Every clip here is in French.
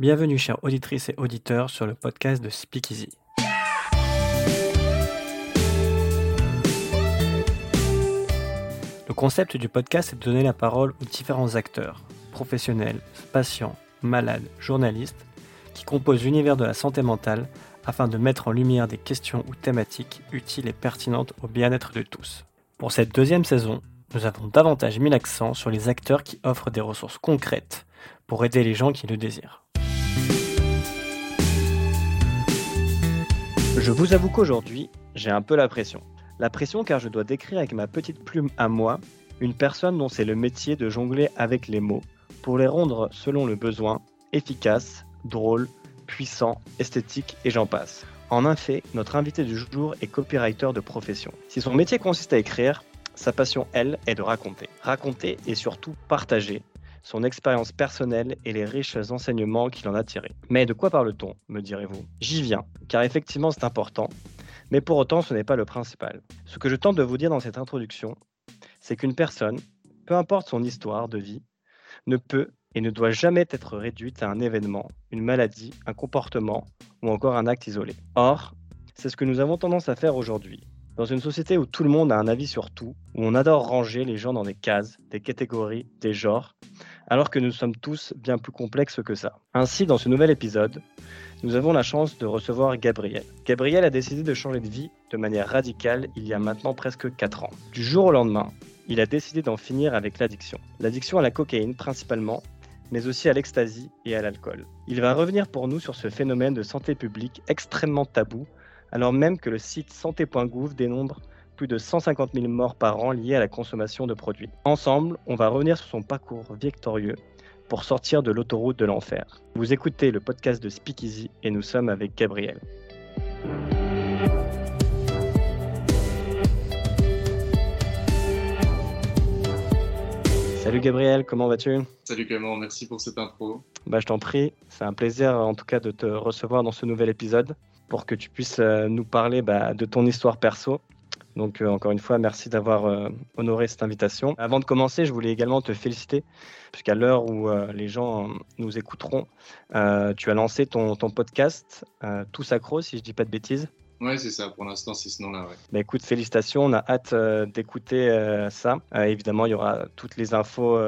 Bienvenue chères auditrices et auditeurs sur le podcast de Speakeasy. Le concept du podcast est de donner la parole aux différents acteurs, professionnels, patients, malades, journalistes, qui composent l'univers de la santé mentale afin de mettre en lumière des questions ou thématiques utiles et pertinentes au bien-être de tous. Pour cette deuxième saison, nous avons davantage mis l'accent sur les acteurs qui offrent des ressources concrètes pour aider les gens qui le désirent. Je vous avoue qu'aujourd'hui, j'ai un peu la pression. La pression car je dois décrire avec ma petite plume à moi une personne dont c'est le métier de jongler avec les mots pour les rendre selon le besoin efficaces, drôles, puissants, esthétiques et j'en passe. En un fait, notre invité du jour est copywriter de profession. Si son métier consiste à écrire, sa passion, elle, est de raconter. Raconter et surtout partager son expérience personnelle et les riches enseignements qu'il en a tirés. Mais de quoi parle-t-on, me direz-vous? J'y viens, car effectivement c'est important, mais pour autant ce n'est pas le principal. Ce que je tente de vous dire dans cette introduction, c'est qu'une personne, peu importe son histoire de vie, ne peut et ne doit jamais être réduite à un événement, une maladie, un comportement ou encore un acte isolé. Or, c'est ce que nous avons tendance à faire aujourd'hui. Dans une société où tout le monde a un avis sur tout, où on adore ranger les gens dans des cases, des catégories, des genres, alors que nous sommes tous bien plus complexes que ça. Ainsi, dans ce nouvel épisode, nous avons la chance de recevoir Gabriel. Gabriel a décidé de changer de vie de manière radicale il y a maintenant presque 4 ans. Du jour au lendemain, il a décidé d'en finir avec l'addiction. L'addiction à la cocaïne principalement, mais aussi à l'ecstasy et à l'alcool. Il va revenir pour nous sur ce phénomène de santé publique extrêmement tabou, alors même que le site santé.gouv dénombre plus de 150 000 morts par an liés à la consommation de produits. Ensemble, on va revenir sur son parcours victorieux pour sortir de l'autoroute de l'enfer. Vous écoutez le podcast de Speakeasy et nous sommes avec Gabriel. Salut Gabriel, comment vas-tu? Salut Clément, merci pour cette intro. Bah, je t'en prie, c'est un plaisir en tout cas de te recevoir dans ce nouvel épisode pour que tu puisses euh, nous parler bah, de ton histoire perso. Donc euh, encore une fois, merci d'avoir euh, honoré cette invitation. Avant de commencer, je voulais également te féliciter, puisqu'à l'heure où les gens nous écouteront, tu as lancé ton, ton podcast, Tout Sacro, si je dis pas de bêtises. Ouais, c'est ça. Pour l'instant, c'est ce nom-là. Ouais. Bah, écoute, félicitations. On a hâte d'écouter ça. évidemment, il y aura toutes les infos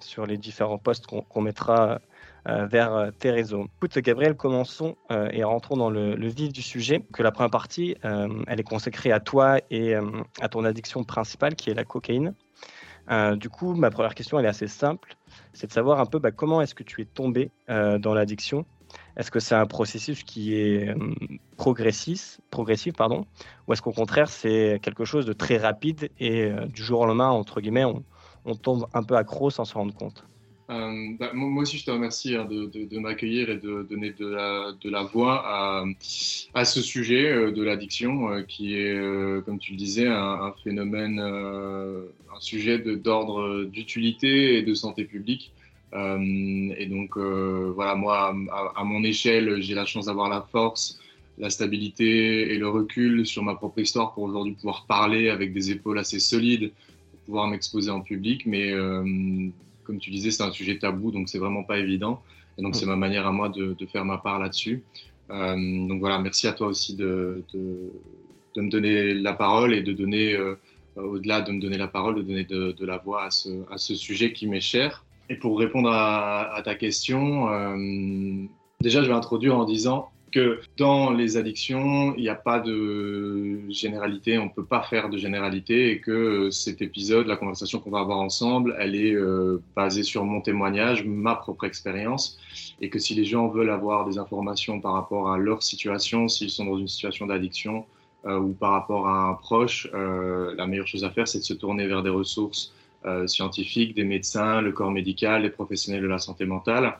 sur les différents posts qu'on mettra euh, vers euh, tes réseaux. Écoute, Gabriel, commençons euh, et rentrons dans le, vif du sujet. Que la première partie, elle est consacrée à toi et à ton addiction principale, qui est la cocaïne. du coup, ma première question, elle est assez simple. C'est de savoir un peu bah, comment est-ce que tu es tombé dans l'addiction? Est-ce que c'est un processus qui est progressif, progressif pardon, ou est-ce qu'au contraire c'est quelque chose de très rapide et du jour au lendemain, entre guillemets, on, on tombe un peu accro sans se rendre compte? Euh, bah, moi aussi, je te remercie hein, de, m'accueillir et de donner de la, voix à, ce sujet euh, de l'addiction, euh, qui est, comme tu le disais, un, un phénomène, un sujet d'ordre d'utilité et de santé publique. et donc, voilà, moi, à, à mon échelle, j'ai la chance d'avoir la force, la stabilité et le recul sur ma propre histoire pour aujourd'hui pouvoir parler avec des épaules assez solides, pour pouvoir m'exposer en public, mais comme tu disais, c'est un sujet tabou, donc c'est vraiment pas évident. Et donc, c'est ma manière à moi de, faire ma part là-dessus. Euh, donc voilà, merci à toi aussi de, de, me donner la parole et de donner, euh, au-delà de me donner la parole, de donner de, la voix à ce, à ce, sujet qui m'est cher. Et pour répondre à, ta question, euh, déjà, je vais introduire en disant dans les addictions, il n'y a pas de généralité, on ne peut pas faire de généralité et que cet épisode, la conversation qu'on va avoir ensemble, elle est euh, basée sur mon témoignage, ma propre expérience et que si les gens veulent avoir des informations par rapport à leur situation, s'ils sont dans une situation d'addiction euh, ou par rapport à un proche, euh, la meilleure chose à faire, c'est de se tourner vers des ressources scientifiques, des médecins, le corps médical, les professionnels de la santé mentale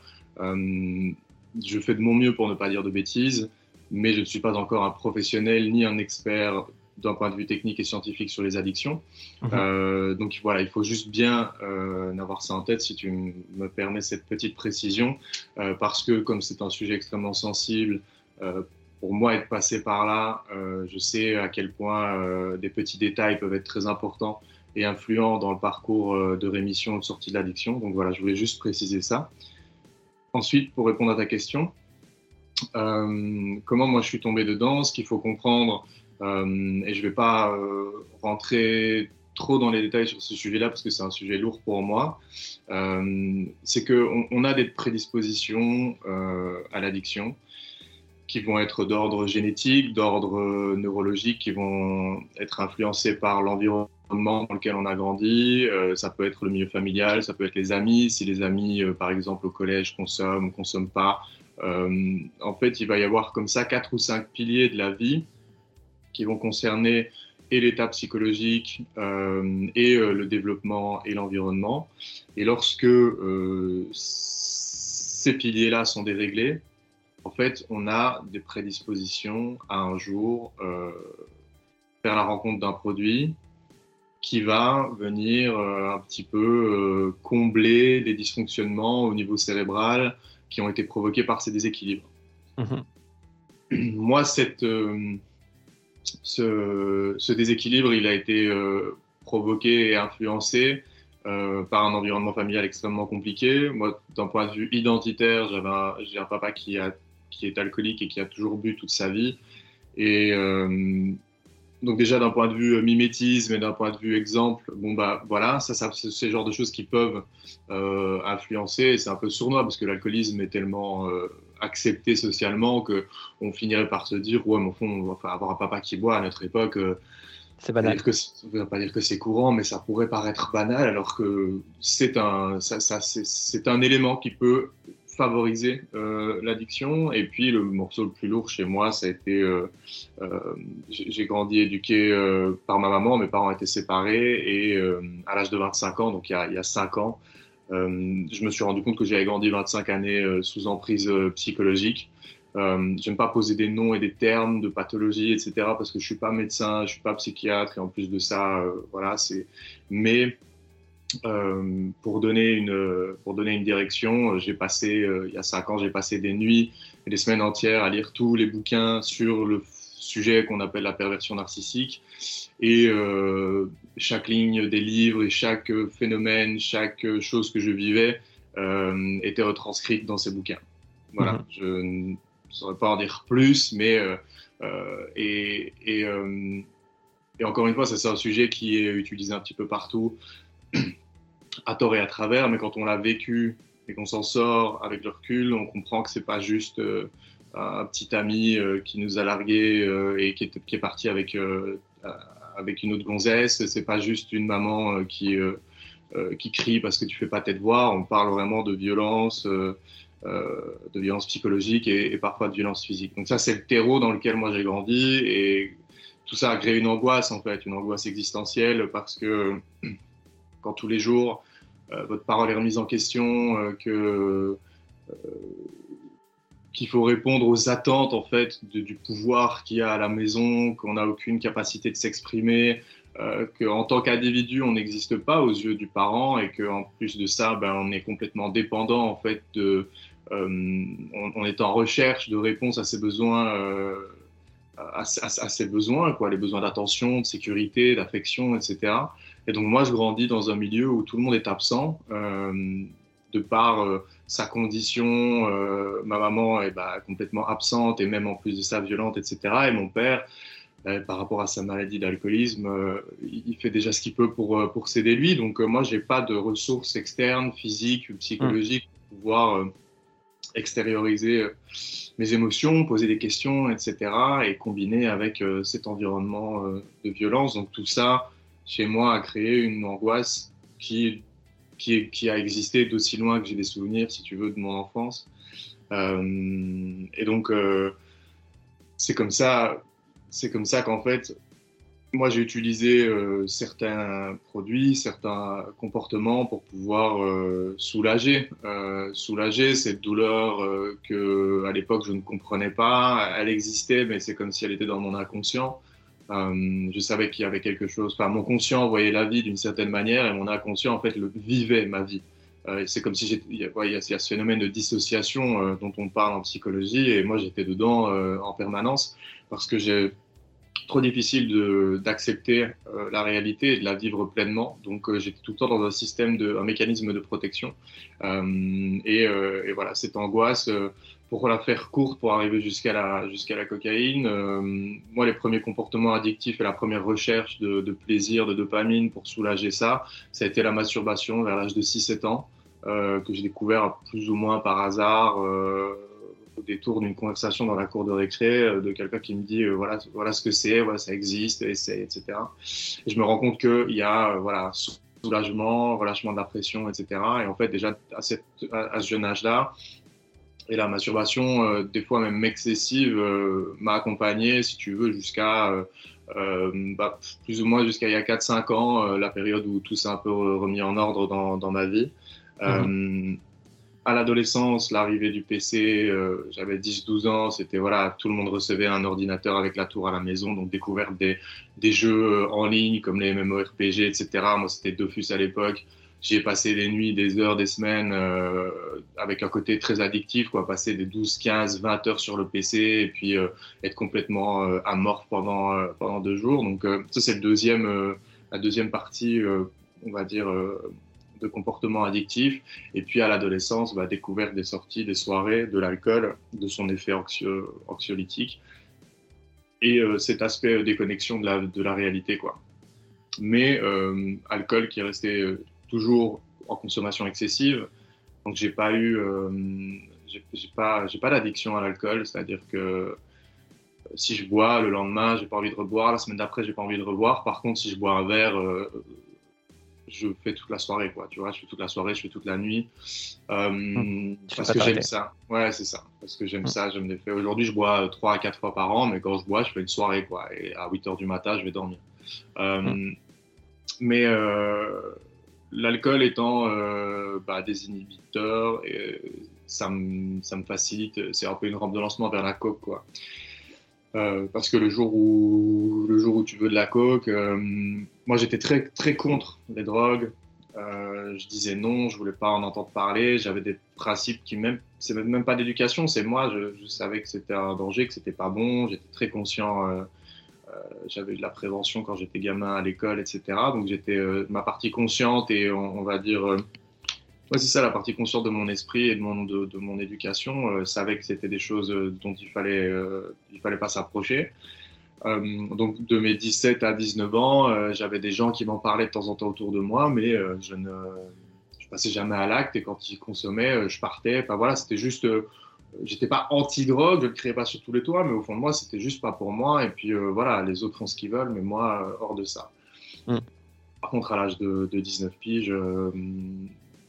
je fais de mon mieux pour ne pas dire de bêtises, mais je ne suis pas encore un professionnel ni un expert d'un point de vue technique et scientifique sur les addictions. Mhm. Euh, donc voilà, il faut juste bien euh, avoir ça en tête si tu me permets cette petite précision, euh, parce que comme c'est un sujet extrêmement sensible, pour moi être passé par là, je sais à quel point des petits détails peuvent être très importants et influents dans le parcours de rémission ou de sortie de l'addiction. Donc voilà, je voulais juste préciser ça. Ensuite, pour répondre à ta question, comment moi je suis tombé dedans, ce qu'il faut comprendre, et je ne vais pas rentrer trop dans les détails sur ce sujet-là parce que c'est un sujet lourd pour moi, euh, c'est qu'on on a des prédispositions euh, à l'addiction qui vont être d'ordre génétique, d'ordre neurologique, qui vont être influencées par l'environnement dans lequel on a grandi. Euh, ça peut être le milieu familial, ça peut être les amis. Si les amis, par exemple, au collège consomment ou consomment pas, en fait, il va y avoir comme ça quatre ou cinq piliers de la vie qui vont concerner et l'état psychologique euh, et euh, le développement et l'environnement. Et lorsque euh, ces piliers-là sont déréglés, en fait, on a des prédispositions à un jour faire la rencontre d'un produit qui va venir un petit peu combler les dysfonctionnements au niveau cérébral qui ont été provoqués par ces déséquilibres. Mmh Moi, cette, ce, déséquilibre, il a été euh, provoqué et influencé euh, par un environnement familial extrêmement compliqué. Moi, d'un point de vue identitaire, j'ai un, papa qui, a, qui est alcoolique et qui a toujours bu toute sa vie. Et euh, donc déjà d'un point de vue mimétisme et d'un point de vue exemple, bon bah voilà, ça, ça c'est le genre de choses qui peuvent influencer. C'est un peu sournois parce que l'alcoolisme est tellement accepté socialement que on finirait par se dire ouais mais au fond on va avoir un papa qui boit à notre époque euh, c'est banal ne pas dire que c'est courant mais ça pourrait paraître banal alors que c'est un ça, c'est un élément qui peut favoriser euh, l'addiction et puis le morceau le plus lourd chez moi ça a été euh, j'ai grandi éduqué par ma maman mes parents étaient séparés et à l'âge de 25 ans donc il y a, il y a 5 ans euh, je me suis rendu compte que j'avais grandi 25 années euh, sous emprise euh, psychologique. Euh, j'aime pas poser des noms et des termes de pathologie, etc. parce que je suis pas médecin, je suis pas psychiatre et en plus de ça, voilà, c'est. Mais euh, pour donner une pour donner une direction, j'ai passé il y a cinq ans, j'ai passé des nuits et des semaines entières à lire tous les bouquins sur le sujet qu'on appelle la perversion narcissique. Et euh, chaque ligne des livres et chaque phénomène, chaque chose que je vivais euh, était retranscrite dans ces bouquins. Voilà, mhm. je ne saurais pas en dire plus, mais euh, et, et, et, encore une fois, c'est un sujet qui est utilisé un petit peu partout, à tort et à travers, mais quand on l'a vécu et qu'on s'en sort avec le recul, on comprend que c'est pas juste un petit ami euh, qui nous a largué euh, et qui est, parti avec, euh, avec une autre gonzesse. C'est pas juste une maman qui, qui crie parce que tu fais pas tes devoirs. On parle vraiment de violence. de violence psychologique et, parfois de violence physique. Donc ça, c'est le terreau dans lequel moi j'ai grandi et tout ça a créé une angoisse en fait, une angoisse existentielle parce que quand tous les jours votre parole est remise en question, que qu'il faut répondre aux attentes en fait du pouvoir qu'il y a à la maison, qu'on n'a aucune capacité de s'exprimer, euh, qu'en tant qu'individu on n'existe pas aux yeux du parent et qu'en plus de ça ben, on est complètement dépendant en fait euh, on, est en recherche de réponse à ses besoins, euh, à, ses besoins quoi, les besoins d'attention, de sécurité, d'affection, etc. Et donc moi je grandis dans un milieu où tout le monde est absent euh, de par euh, sa condition, euh, ma maman est bah, complètement absente et même en plus de ça violente, etc. Et mon père, par rapport à sa maladie d'alcoolisme, il fait déjà ce qu'il peut pour, pour s'aider lui. Donc moi, j'ai pas de ressources externes, physiques, psychologiques pour pouvoir extérioriser mes émotions, poser des questions, etc. et combiner avec cet environnement de violence. Donc tout ça, chez moi, a créé une angoisse qui qui, a existé d'aussi loin que j'ai des souvenirs, si tu veux, de mon enfance. Euh, et donc, euh, c'est comme ça, c'est comme ça qu'en fait, moi, j'ai utilisé euh, certains produits, certains comportements pour pouvoir soulager, soulager cette douleur que, à l'époque, je ne comprenais pas. Elle existait, mais c'est comme si elle était dans mon inconscient. Euh, je savais qu'il y avait quelque chose. Enfin, mon conscient voyait la vie d'une certaine manière et mon inconscient, en fait, le vivait ma vie. Euh, c'est comme si il y, a, ce phénomène de dissociation euh, dont on parle en psychologie et moi j'étais dedans en permanence parce que j'ai trop difficile d'accepter la réalité et de la vivre pleinement. Donc j'étais tout le temps dans un système, un mécanisme de protection. Et, voilà, cette angoisse, pour la faire courte, pour arriver jusqu'à la, jusqu'à la cocaïne, moi les premiers comportements addictifs et la première recherche de, de, plaisir, de dopamine pour soulager ça, ça a été la masturbation vers l'âge de 6-7 ans. que j'ai découvert plus ou moins par hasard au détour d'une conversation dans la cour de récré euh, de quelqu'un qui me dit euh, voilà voilà ce que c'est voilà ça existe essaye etc et je me rends compte qu'il y a euh, voilà soulagement relâchement de la pression etc et en fait déjà à, cette, à, ce jeune âge là et la masturbation des fois même excessive m'a accompagné si tu veux jusqu'à bah, plus ou moins jusqu'à il y a 4-5 ans la période où tout s'est un peu remis en ordre dans, dans ma vie mmh à l'adolescence, l'arrivée du PC, euh, j'avais 10-12 ans, c'était voilà, tout le monde recevait un ordinateur avec la tour à la maison, donc découverte des, des jeux euh, en ligne comme les MMORPG, etc. Moi, c'était Dofus à l'époque. J'y ai passé des nuits, des heures, des semaines euh, avec un côté très addictif, quoi, passer des 12, 15, 20 heures sur le PC et puis être complètement amorphe pendant, pendant deux jours. Donc ça, c'est le deuxième, la deuxième partie, on va dire, de comportements addictifs. Et puis à l'adolescence, bah, découverte des sorties, des soirées, de l'alcool, de son effet anxiolytique. Et euh, cet aspect déconnexion de la, de la réalité. Quoi. Mais euh, alcool qui est resté euh, toujours en consommation excessive. Donc j'ai pas eu, j'ai pas, j'ai pas d'addiction à l'alcool, c'est-à-dire que si je bois le lendemain, j'ai pas envie de reboire, la semaine d'après, j'ai pas envie de reboire. Par contre, si je bois un verre je fais toute la soirée, quoi. Tu vois, je fais toute la soirée, je fais toute la nuit. Euh, hum, parce que j'aime ça. Ouais, c'est ça. Parce que j'aime hum. ça, j'aime les faits. Aujourd'hui, je bois 3 à 4 fois par an, mais quand je bois, je fais une soirée, quoi. Et à 8 heures du matin, je vais dormir. Euh, hum. Mais euh, l'alcool étant euh, bah, des inhibiteurs, et ça, me, ça me facilite. C'est un peu une rampe de lancement vers la coke, quoi. Euh, parce que le jour où le jour où tu veux de la coke, euh, moi j'étais très très contre les drogues. Euh, je disais non, je voulais pas en entendre parler. J'avais des principes qui même c'est même pas d'éducation, c'est moi. Je, je, savais que c'était un danger, que c'était pas bon. J'étais très conscient. Euh, j'avais de la prévention quand j'étais gamin à l'école, etc. Donc j'étais ma partie consciente et on, va dire Ouais, c'est ça la partie consciente de mon esprit et de mon, de, mon éducation. Euh, savait que c'était des choses euh, dont il fallait, euh, il fallait pas s'approcher. Euh, donc de mes 17 à 19 ans, euh, j'avais des gens qui m'en parlaient de temps en temps autour de moi, mais je ne passais jamais à l'acte et quand ils consommaient, je partais. Enfin voilà, c'était juste, j'étais pas anti-drogue, je ne créais pas sur tous les toits, mais au fond de moi, c'était juste pas pour moi. Et puis voilà, les autres font ce qu'ils veulent, mais moi, hors de ça. Mm. Par contre, à l'âge de, de 19 piges,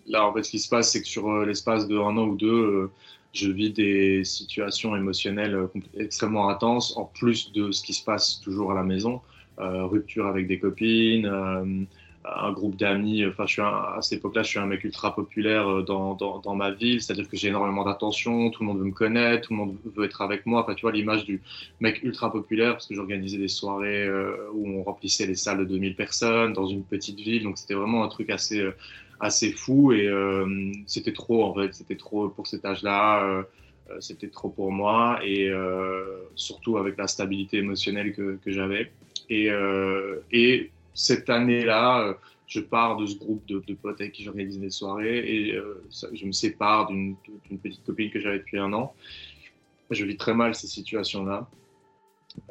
Là, en fait, ce qui se passe, c'est que sur euh, l'espace de un an ou deux, euh, je vis des situations émotionnelles euh, extrêmement intenses, en plus de ce qui se passe toujours à la maison. rupture avec des copines, un groupe d'amis. Enfin, je suis à cette époque-là, je suis un mec ultra populaire dans, dans, dans ma ville, c'est-à-dire que j'ai énormément d'attention, tout le monde veut me connaître, tout le monde veut être avec moi. Enfin, tu vois l'image du mec ultra populaire, parce que j'organisais des soirées où on remplissait les salles de 2000 personnes dans une petite ville, donc c'était vraiment un truc assez assez fou et euh, c'était trop en fait, c'était trop pour cet âge-là, euh, euh, c'était trop pour moi et surtout avec la stabilité émotionnelle que, que j'avais. Et cette année-là, je pars de ce groupe de, potes avec qui j'organise des soirées et je me sépare d'une petite copine que j'avais depuis un an. Je vis très mal ces situations-là.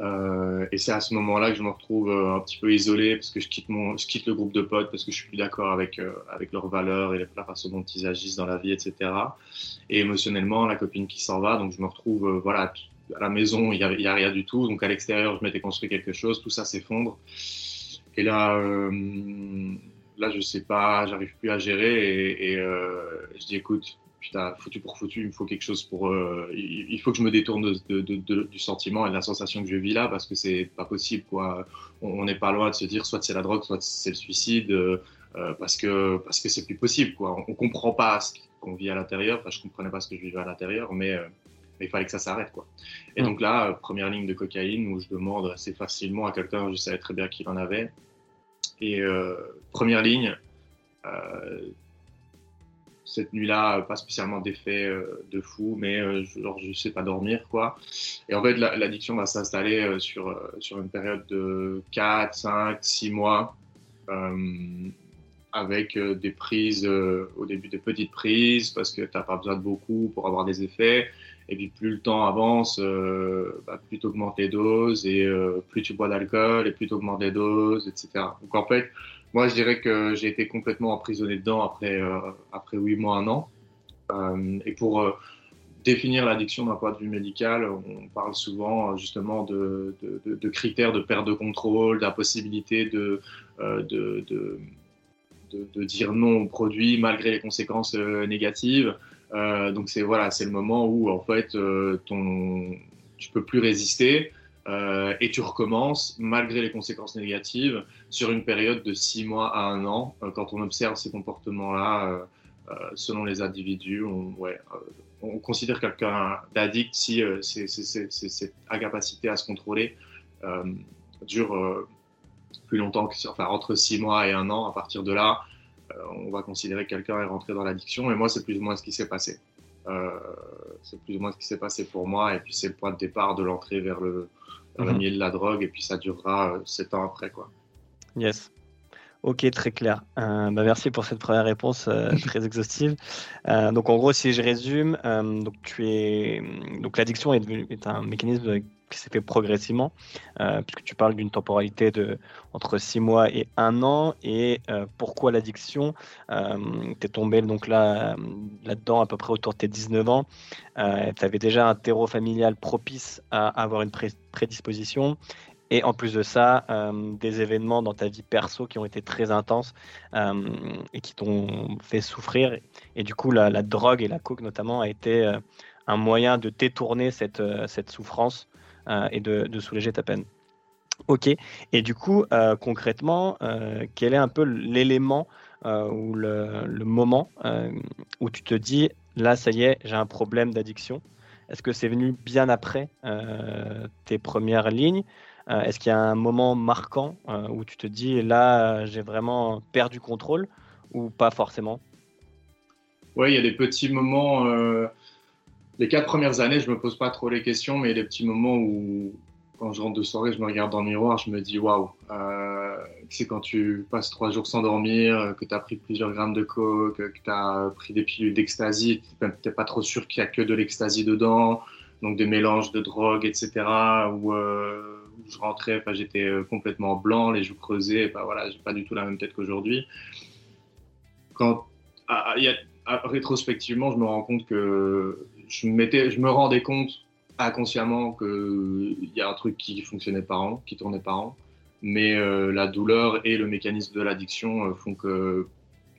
Euh, et c'est à ce moment-là que je me retrouve euh, un petit peu isolé parce que je quitte, mon, je quitte le groupe de potes parce que je suis plus d'accord avec, euh, avec leurs valeurs et la façon dont ils agissent dans la vie, etc. Et émotionnellement, la copine qui s'en va, donc je me retrouve voilà, à la maison, il n'y a, rien du tout. Donc à l'extérieur, je m'étais construit quelque chose, tout ça s'effondre. Et là, là, je sais pas, j'arrive plus à gérer et, et je dis écoute, putain, foutu pour foutu, il me faut quelque chose pour. Euh, il, faut que je me détourne de, de, de, du sentiment et de la sensation que je vis là parce que c'est pas possible, quoi. On n'est pas loin de se dire soit c'est la drogue, soit c'est le suicide, euh, parce que parce que c'est plus possible, quoi. On, comprend pas ce qu'on vit à l'intérieur. Enfin, je comprenais pas ce que je vivais à l'intérieur, mais, euh, mais, il fallait que ça s'arrête, quoi. Et donc là, première ligne de cocaïne où je demande assez facilement à quelqu'un, je savais très bien qu'il en avait. Et première ligne cette nuit-là, pas spécialement d'effet de fou, mais genre je sais pas dormir quoi. Et en fait, l'addiction va s'installer sur sur une période de 4, 5, 6 mois avec euh, des prises, euh, au début des petites prises, parce que tu n'as pas besoin de beaucoup pour avoir des effets. Et puis plus le temps avance, euh, bah, plus tu augmentes les doses, et plus tu bois d'alcool, et plus tu augmentes les doses, etc. Donc en fait, moi je dirais que j'ai été complètement emprisonné dedans après, après 8 mois, un an. et pour définir l'addiction d'un point de vue médical, on parle souvent justement de, de, critères de perte de contrôle, d'impossibilité de, de, dire non au produit malgré les conséquences euh, négatives. Euh, donc c'est voilà, c'est le moment où en fait euh, ton, tu peux plus résister et tu recommences malgré les conséquences négatives sur une période de six mois à un an. quand on observe ces comportements-là, selon les individus, on, considère quelqu'un d'addict si cette incapacité à se contrôler dure plus longtemps que, enfin, entre six mois et un an. À partir de là, euh, on va considérer que quelqu'un est rentré dans l'addiction. Et moi, c'est plus ou moins ce qui s'est passé. Euh, c'est plus ou moins ce qui s'est passé pour moi. Et puis, c'est le point de départ de l'entrée vers le, vers mhm. milieu de la drogue. Et puis, ça durera euh, sept ans après, quoi. Yes. Ok, très clair. bah merci pour cette première réponse très exhaustive. donc en gros, si je résume, donc tu es donc l'addiction est, est, un mécanisme qui s'est fait progressivement, euh, puisque tu parles d'une temporalité de entre 6 mois et 1 an. Et euh, pourquoi l'addiction euh, Tu es tombé donc là, là-dedans à peu près autour de tes 19 ans. tu avais déjà un terreau familial propice à avoir une prédisposition. Et en plus de ça, des événements dans ta vie perso qui ont été très intenses et qui t'ont fait souffrir. Et du coup, la, la, drogue et la coke notamment a été un moyen de détourner cette, cette souffrance euh, et de, soulager ta peine. Ok. Et du coup, euh, concrètement, euh, quel est un peu l'élément ou le, moment où tu te dis, là, ça y est, j'ai un problème d'addiction? Est-ce que c'est venu bien après tes premières lignes? Est-ce qu'il y a un moment marquant où tu te dis, là, j'ai vraiment perdu contrôle ou pas forcément? Oui, il y a des petits moments les quatre premières années, je me pose pas trop les questions, mais des petits moments où, quand je rentre de soirée, je me regarde dans le miroir, je me dis waouh. Euh, c'est quand tu passes trois jours sans dormir, que tu as pris plusieurs grammes de coke, que tu as pris des pilules d'ecstasy, tu n'es pas trop sûr qu'il y a que de l'ecstasy dedans, donc des mélanges de drogue, etc. Où, euh, je rentrais, j'étais euh, complètement blanc, les joues creusées, bah, voilà, j'ai pas du tout la même tête qu'aujourd'hui. Rétrospectivement, je me rends compte que je, je me rendais compte inconsciemment qu'il y a un truc qui fonctionnait pas en, qui tournait pas en. Mais euh, la douleur et le mécanisme de l'addiction euh, font que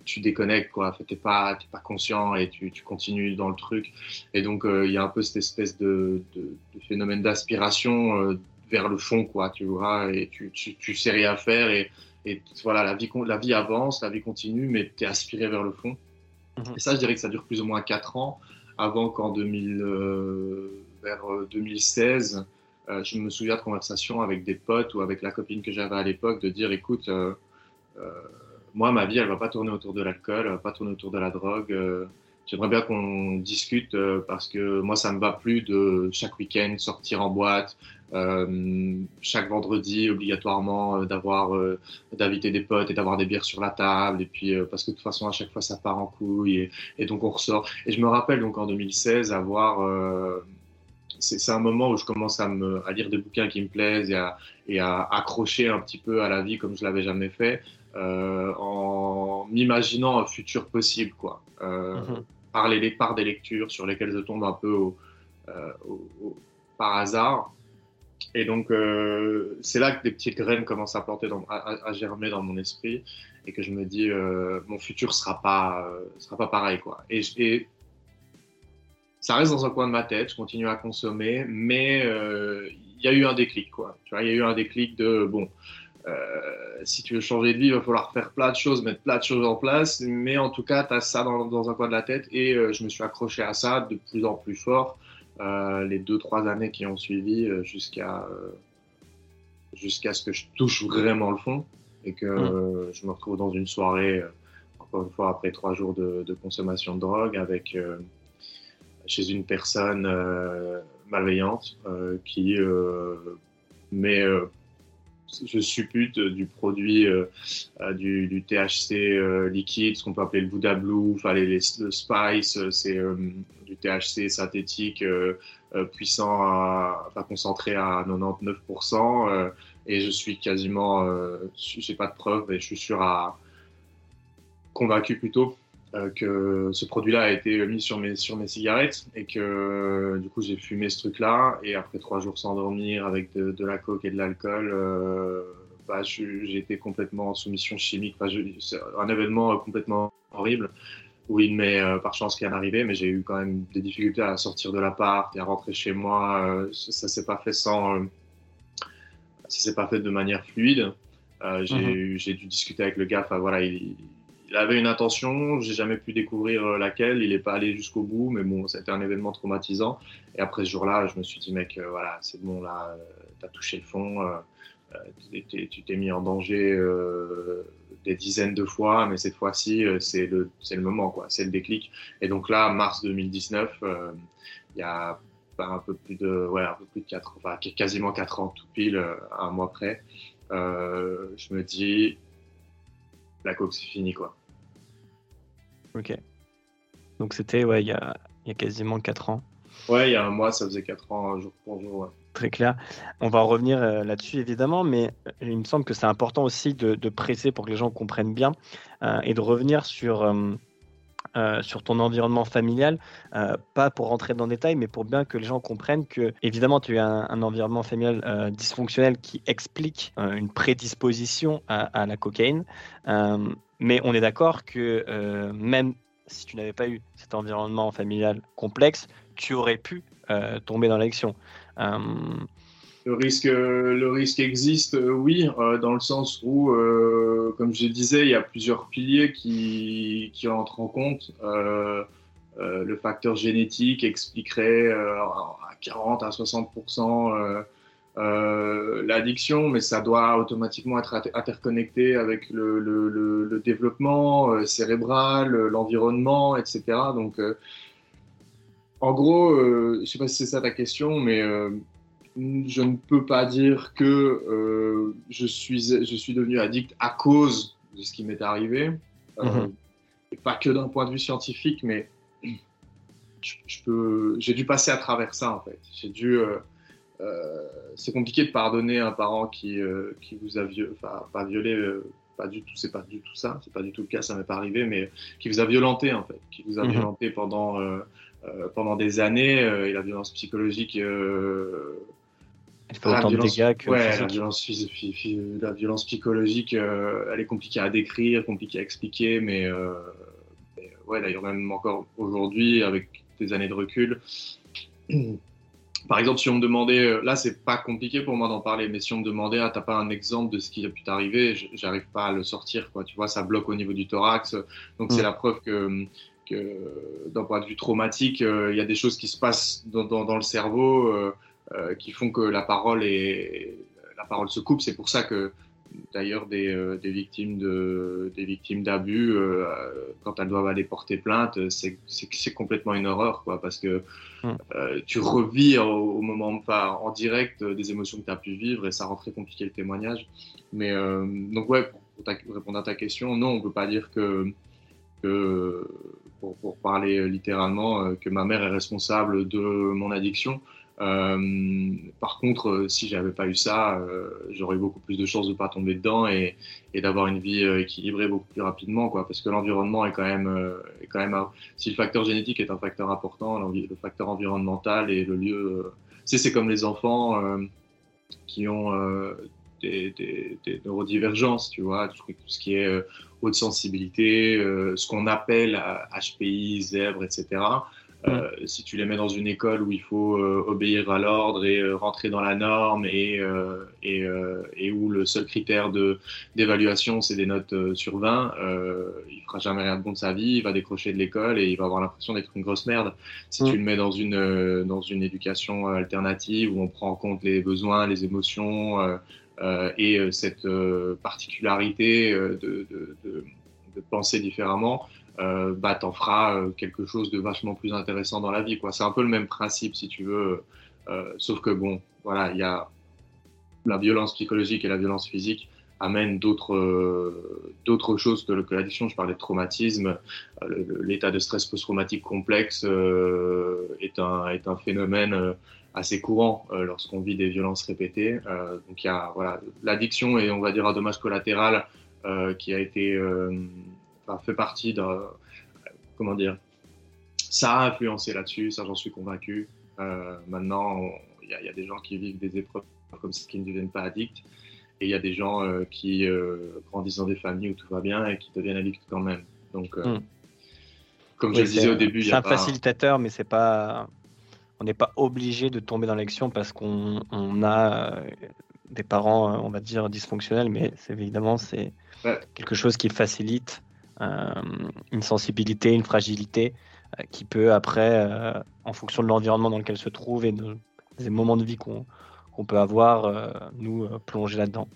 tu déconnectes, quoi. Tu n'es pas, pas conscient et tu, tu, continues dans le truc. Et donc, euh, il y a un peu cette espèce de, de, de phénomène d'aspiration vers le fond, quoi, tu vois. Et tu, tu, tu sais rien faire. Et, et voilà, la vie, la vie avance, la vie continue, mais tu es aspiré vers le fond. Mhm. Et ça, je dirais que ça dure plus ou moins 4 ans avant qu'en 2000, euh, vers 2016, euh, euh, je me souviens de conversations avec des potes ou avec la copine que j'avais à l'époque de dire écoute, moi, ma vie, elle va pas tourner autour de l'alcool, pas tourner autour de la drogue. J'aimerais bien qu'on discute parce que moi, ça me va plus de chaque week-end sortir en boîte, euh, chaque vendredi obligatoirement euh, d'avoir euh, d'inviter des potes et d'avoir des bières sur la table et puis parce que de toute façon à chaque fois ça part en couille et, donc on ressort et je me rappelle donc en 2016 avoir c'est un moment où je commence à, me, à lire des bouquins qui me plaisent et à, et à accrocher un petit peu à la vie comme je l'avais jamais fait, en m'imaginant un futur possible, quoi. Mm-hmm. Par, les, par des lectures sur lesquelles je tombe un peu au, par hasard. Et donc, euh, c'est là que des petites graines commencent à à, germer dans mon esprit, et que je me dis, euh, mon futur sera pas, euh, sera pas pareil, quoi. Et, ça reste dans un coin de ma tête, je continue à consommer, mais il y a eu un déclic, quoi. Il y a eu un déclic de, bon, si tu veux changer de vie, il va falloir faire plein de choses, mettre plein de choses en place, mais en tout cas, tu as ça dans, dans, un coin de la tête, et je me suis accroché à ça de plus en plus fort. Euh, les deux, trois années qui ont suivi euh, jusqu'à euh, jusqu'à ce que je touche vraiment le fond et que mmh. je me retrouve dans une soirée en encore une fois après trois jours de, consommation de drogue, avec chez une personne malveillante qui met je suppute du produit du, du, THC liquide, ce qu'on peut appeler le Buddha Blue, enfin les, le Spice, c'est du THC synthétique puissant, à, enfin concentré à 99%, et je suis quasiment, j'ai pas de preuves, et je suis sûr à convaincu plutôt euh, que ce produit-là a été mis sur mes, sur mes cigarettes et que du coup j'ai fumé ce truc-là et après trois jours sans dormir avec de, la coke et de l'alcool, euh, bah, j'ai été complètement en soumission chimique. c'est un événement complètement horrible où il m'est par chance rien arrivé, mais j'ai eu quand même des difficultés à sortir de l'appart et à rentrer chez moi. Euh, ça s'est pas fait sans, ça s'est pas fait de manière fluide. Mhm. j'ai dû discuter avec le gars. Enfin voilà, il, il avait une intention, j'ai jamais pu découvrir euh, laquelle, il n'est pas allé jusqu'au bout, mais bon, c'était un événement traumatisant. Et après ce jour-là, je me suis dit, mec, euh, voilà, c'est bon, là, euh, tu as touché le fond, tu t'es mis en danger des dizaines de fois, mais cette fois-ci, c'est le, le moment, quoi, c'est le déclic. Et donc là, mars 2019, il y a un peu plus de, ouais, un peu plus de 4, enfin, quasiment 4 ans tout pile, un mois près, je me dis, la coque, c'est fini, quoi. Ok. Donc c'était ouais, il y a, y a, quasiment 4 ans. Ouais, il y a un mois, ça faisait 4 ans, jour pour jour. Très clair. On va revenir euh, là-dessus évidemment, mais euh, il me semble que c'est important aussi de, de, presser pour que les gens comprennent bien euh, et de revenir sur, sur ton environnement familial, pas pour rentrer dans le détail, mais pour bien que les gens comprennent que, évidemment, tu as un, environnement familial dysfonctionnel qui explique une prédisposition à, à la cocaïne. Mais on est d'accord que euh, même si tu n'avais pas eu cet environnement familial complexe, tu aurais pu euh, tomber dans l'addiction. Euh, le risque, le risque existe, oui, dans le sens où, comme je disais, il y a plusieurs piliers qui, qui entrent en compte. le facteur génétique expliquerait à 40 à 60 euh, l'addiction, mais ça doit automatiquement être interconnecté avec le, le, le, développement euh, cérébral, l'environnement, etc. Donc, euh, en gros, je ne sais pas si c'est ça ta question, mais je ne peux pas dire que je, suis, je suis devenu addict à cause de ce qui m'est arrivé. Mhm. Et pas que d'un point de vue scientifique, mais je, peux, j'ai dû passer à travers ça en fait. J'ai dû euh, c'est compliqué de pardonner un parent qui, euh, qui vous a violé, enfin pas violé, euh, pas du tout, c'est pas du tout ça, c'est pas du tout le cas, ça m'est pas arrivé, mais qui vous a violenté en fait, qui vous a mhm. violenté pendant pendant des années et la violence psychologique. Elle fait autant de dégâts que ouais, la violence, la violence psychologique, elle est compliquée à décrire, compliquée à expliquer, mais, mais ouais, d'ailleurs même encore aujourd'hui, avec des années de recul, par exemple, si on me demandait, euh, là c'est pas compliqué pour moi d'en parler, mais si on me demandait, ah t'as pas un exemple de ce qui a pu t'arriver, j'arrive pas à le sortir, quoi. Tu vois, ça bloque au niveau du thorax, donc c'est mm. la preuve que, que d'un point de vue traumatique, euh, il y a des choses qui se passent dans, dans, le cerveau euh, qui font que la parole est, la parole se coupe. C'est pour ça que d'ailleurs des, euh, des, victimes de des victimes d'abus euh, quand elles doivent aller porter plainte c'est complètement une horreur quoi parce que hum. euh, tu revis au, moment enfin, en direct des émotions que tu as pu vivre et ça rend très compliqué le témoignage mais donc ouais pour, répondre à ta question non on peut pas dire que, que pour, pour, parler littéralement que ma mère est responsable de mon addiction euh, par contre, euh, si j'avais pas eu ça, euh, j'aurais eu beaucoup plus de chances de pas tomber dedans et, d'avoir une vie équilibrée beaucoup plus rapidement, quoi. Parce que l'environnement est quand même, quand même, si le facteur génétique est un facteur important, le facteur environnemental et le lieu, c'est c'est comme les enfants qui ont des, des, neurodivergences, tu vois, tout, ce qui est haute sensibilité, ce qu'on appelle HPI, zèbre, etc. Euh, si tu les mets dans une école où il faut euh, obéir à l'ordre et euh, rentrer dans la norme et, et, et, où le seul critère d'évaluation c'est des notes sur 20, il fera jamais rien de bon de sa vie, il va décrocher de l'école et il va avoir l'impression d'être une grosse merde. Si tu le mets dans une, dans une éducation alternative où on prend en compte les besoins, les émotions et cette particularité de, de, de de penser différemment, euh, bah, t'en feras euh, quelque chose de vachement plus intéressant dans la vie. Quoi. C'est un peu le même principe, si tu veux. Euh, sauf que, bon, voilà, il y a la violence psychologique et la violence physique amènent d'autres d'autres choses que, que l'addiction. Je parlais de traumatisme. L'état de stress post-traumatique complexe est, un, est un phénomène assez courant lorsqu'on vit des violences répétées. donc il y a voilà, l'addiction et on va dire un dommage collatéral qui a été fait partie d'un. Comment dire Ça a influencé là-dessus, ça j'en suis convaincu. Euh, maintenant, il y, a des gens qui vivent des épreuves comme ça qui ne deviennent pas addicts. Et il y a des gens euh, qui euh, grandissent dans des familles où tout va bien et qui deviennent addicts quand même. Donc, hmm. comme je le disais au début, c'est un facilitateur, mais c'est pas. On n'est pas obligé de tomber dans l'action parce qu'on a des parents, on va dire, dysfonctionnels, mais c'est évidemment c'est quelque chose qui facilite euh, une sensibilité, une fragilité euh, qui peut après, euh, en fonction de l'environnement dans lequel se trouve et des moments de vie qu'on peut avoir, nous plonger là-dedans.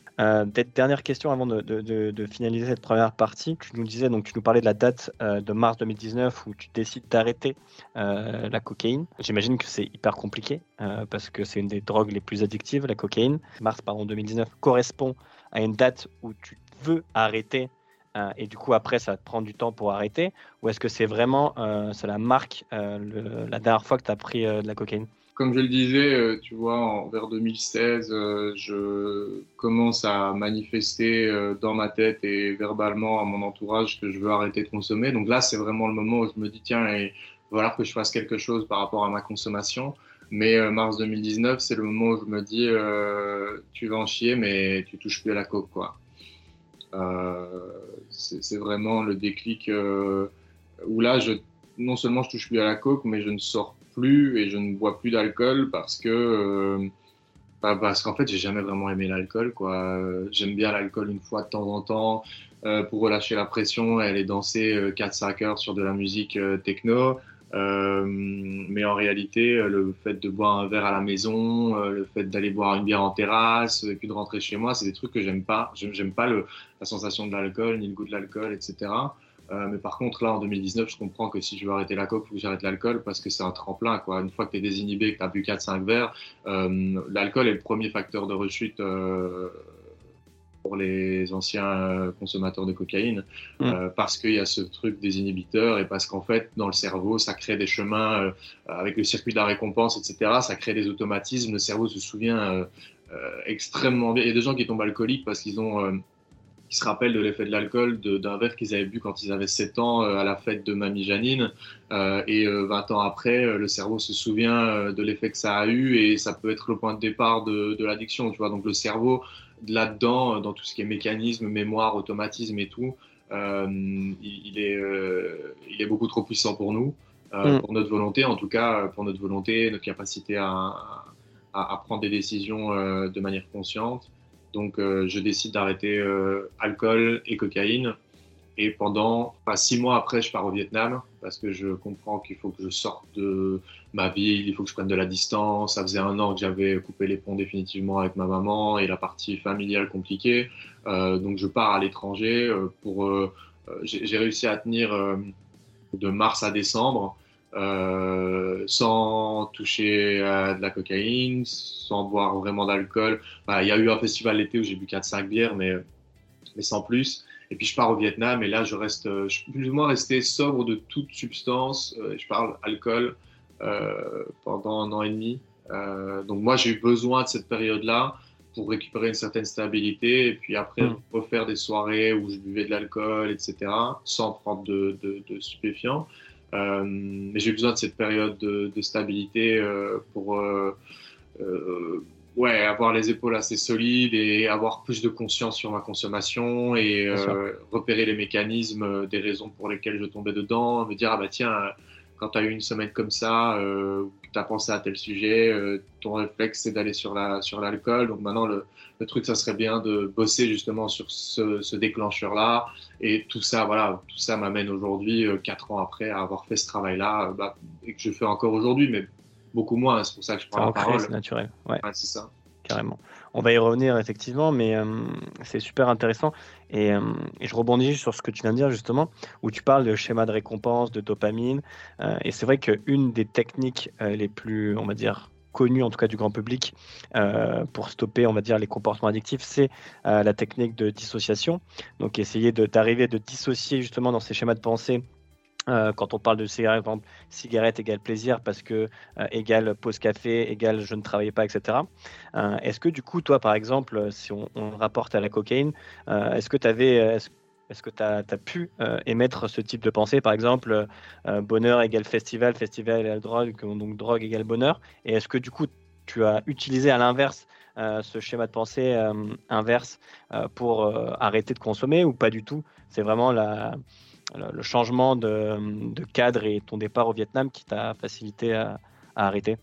Dernière question avant de, finaliser cette première partie. Tu nous disais, donc tu nous parlais de la date de mars 2019 où tu décides d'arrêter la cocaïne. J'imagine que c'est hyper compliqué parce que c'est une des drogues les plus addictives, la cocaïne. Mars pardon 2019 correspond à une date où tu veux arrêter euh, et du coup après ça te prend du temps pour arrêter Ou est-ce que c'est vraiment, euh, la marque euh, la dernière fois que tu as pris de la cocaïne? Comme je le disais, tu vois, en, vers 2016, je commence à manifester dans ma tête et verbalement à mon entourage que je veux arrêter de consommer. Donc là, c'est vraiment le moment où je me dis, tiens, il va falloir que je fasse quelque chose par rapport à ma consommation. Mais mars 2019, c'est le moment où je me dis, tu vas en chier, mais tu touches plus à la coke, quoi. Euh, c'est vraiment le déclic euh, où là, je, non seulement je touche plus à la coke, mais je ne sors plus et je ne bois plus d'alcool parce que euh, bah, parce qu'en fait j'ai jamais vraiment aimé l'alcool quoi. J'aime bien l'alcool une fois de temps en temps pour relâcher la pression et aller danser 4-5 heures sur de la musique techno euh, mais en réalité, euh, le fait de boire un verre à la maison, euh, le fait d'aller boire une bière en terrasse, et puis de rentrer chez moi, c'est des trucs que j'aime pas. J'aime pas le, la sensation de l'alcool, ni le goût de l'alcool, etc. Euh, mais par contre, là, en 2019, je comprends que si je veux arrêter la coke, il faut que j'arrête l'alcool parce que c'est un tremplin. Quoi. Une fois que tu es désinhibé, que tu as bu 4-5 verres, euh, l'alcool est le premier facteur de rechute euh, pour les anciens euh, consommateurs de cocaïne, mm. euh, parce qu'il y a ce truc des inhibiteurs et parce qu'en fait, dans le cerveau, ça crée des chemins euh, avec le circuit de la récompense, etc. Ça crée des automatismes. Le cerveau se souvient extrêmement bien. Il y a des gens qui tombent alcooliques parce qu'ils ont qui se rappellent de l'effet de l'alcool d'un verre qu'ils avaient bu quand ils avaient 7 ans à la fête de Mamie Janine. et 20 ans après, le cerveau se souvient de l'effet que ça a eu et ça peut être le point de départ de, de l'addiction. Tu vois, donc le cerveau là-dedans, dans tout ce qui est mécanisme, mémoire, automatisme et tout, euh, il, est, euh, il est beaucoup trop puissant pour nous, euh, mm. pour notre volonté, en tout cas, pour notre volonté, notre capacité à, à, prendre des décisions de manière consciente. Donc, je décide d'arrêter alcool et cocaïne. Et pendant enfin, six mois après, je pars au Vietnam parce que je comprends qu'il faut que je sorte de ma ville, il faut que je prenne de la distance. Ça faisait un an que j'avais coupé les ponts définitivement avec ma maman et la partie familiale compliquée. Euh, donc je pars à l'étranger euh, pour. Euh, j'ai réussi à tenir de mars à décembre sans toucher à de la cocaïne, sans boire vraiment d'alcool. il y a eu un festival l'été où j'ai bu 4-5 bières, mais, mais sans plus. Et puis je pars au Vietnam et là je reste, je suis plus ou moins resté sobre de toute substance. je parle alcool, pendant un an et demi. Euh, donc moi, j'ai eu besoin de cette période-là pour récupérer une certaine stabilité et puis après mm. refaire des soirées où je buvais de l'alcool, etc., sans prendre de, de, stupéfiants. Euh, mais j'ai besoin de cette période de, stabilité pour ouais, avoir les épaules assez solides et avoir plus de conscience sur ma consommation et repérer les mécanismes des raisons pour lesquelles je tombais dedans, me dire ah bah tiens quand tu as eu une semaine comme ça, euh, tu as pensé à tel sujet, euh, ton réflexe c'est d'aller sur la sur l'alcool. Donc maintenant le, le, truc ça serait bien de bosser justement sur ce, ce déclencheur là et tout ça voilà tout ça m'amène aujourd'hui euh, quatre ans après à avoir fait ce travail là bah, et que je fais encore aujourd'hui mais beaucoup moins. C'est pour ça que je prends la parole. C'est naturel. Ouais. c'est ça. carrément. On va y revenir effectivement, mais euh, c'est super intéressant. Et, euh, je rebondis sur ce que tu viens de dire justement, où tu parles de schéma de récompense, de dopamine. Euh, et c'est vrai qu'une des techniques les plus, on va dire, connues en tout cas du grand public pour stopper, on va les comportements addictifs, c'est la technique de dissociation. Donc essayer d'arriver de, de dissocier justement dans ces schémas de pensée euh, quand on parle de cigarette, exemple, cigarette égale plaisir parce que euh, égale pause café, égale je ne travaillais pas, etc. Euh, est-ce que du coup, toi, par exemple, si on, rapporte à la cocaïne, est-ce que tu avais, est-ce, que tu as, pu émettre ce type de pensée, par exemple, bonheur égale festival, festival égale drogue, donc drogue égale bonheur, et est-ce que du coup, tu as utilisé à l'inverse ce schéma de pensée inverse pour arrêter de consommer ou pas du tout? C'est vraiment la le changement de, cadre et ton départ au Vietnam qui t'a facilité à, arrêter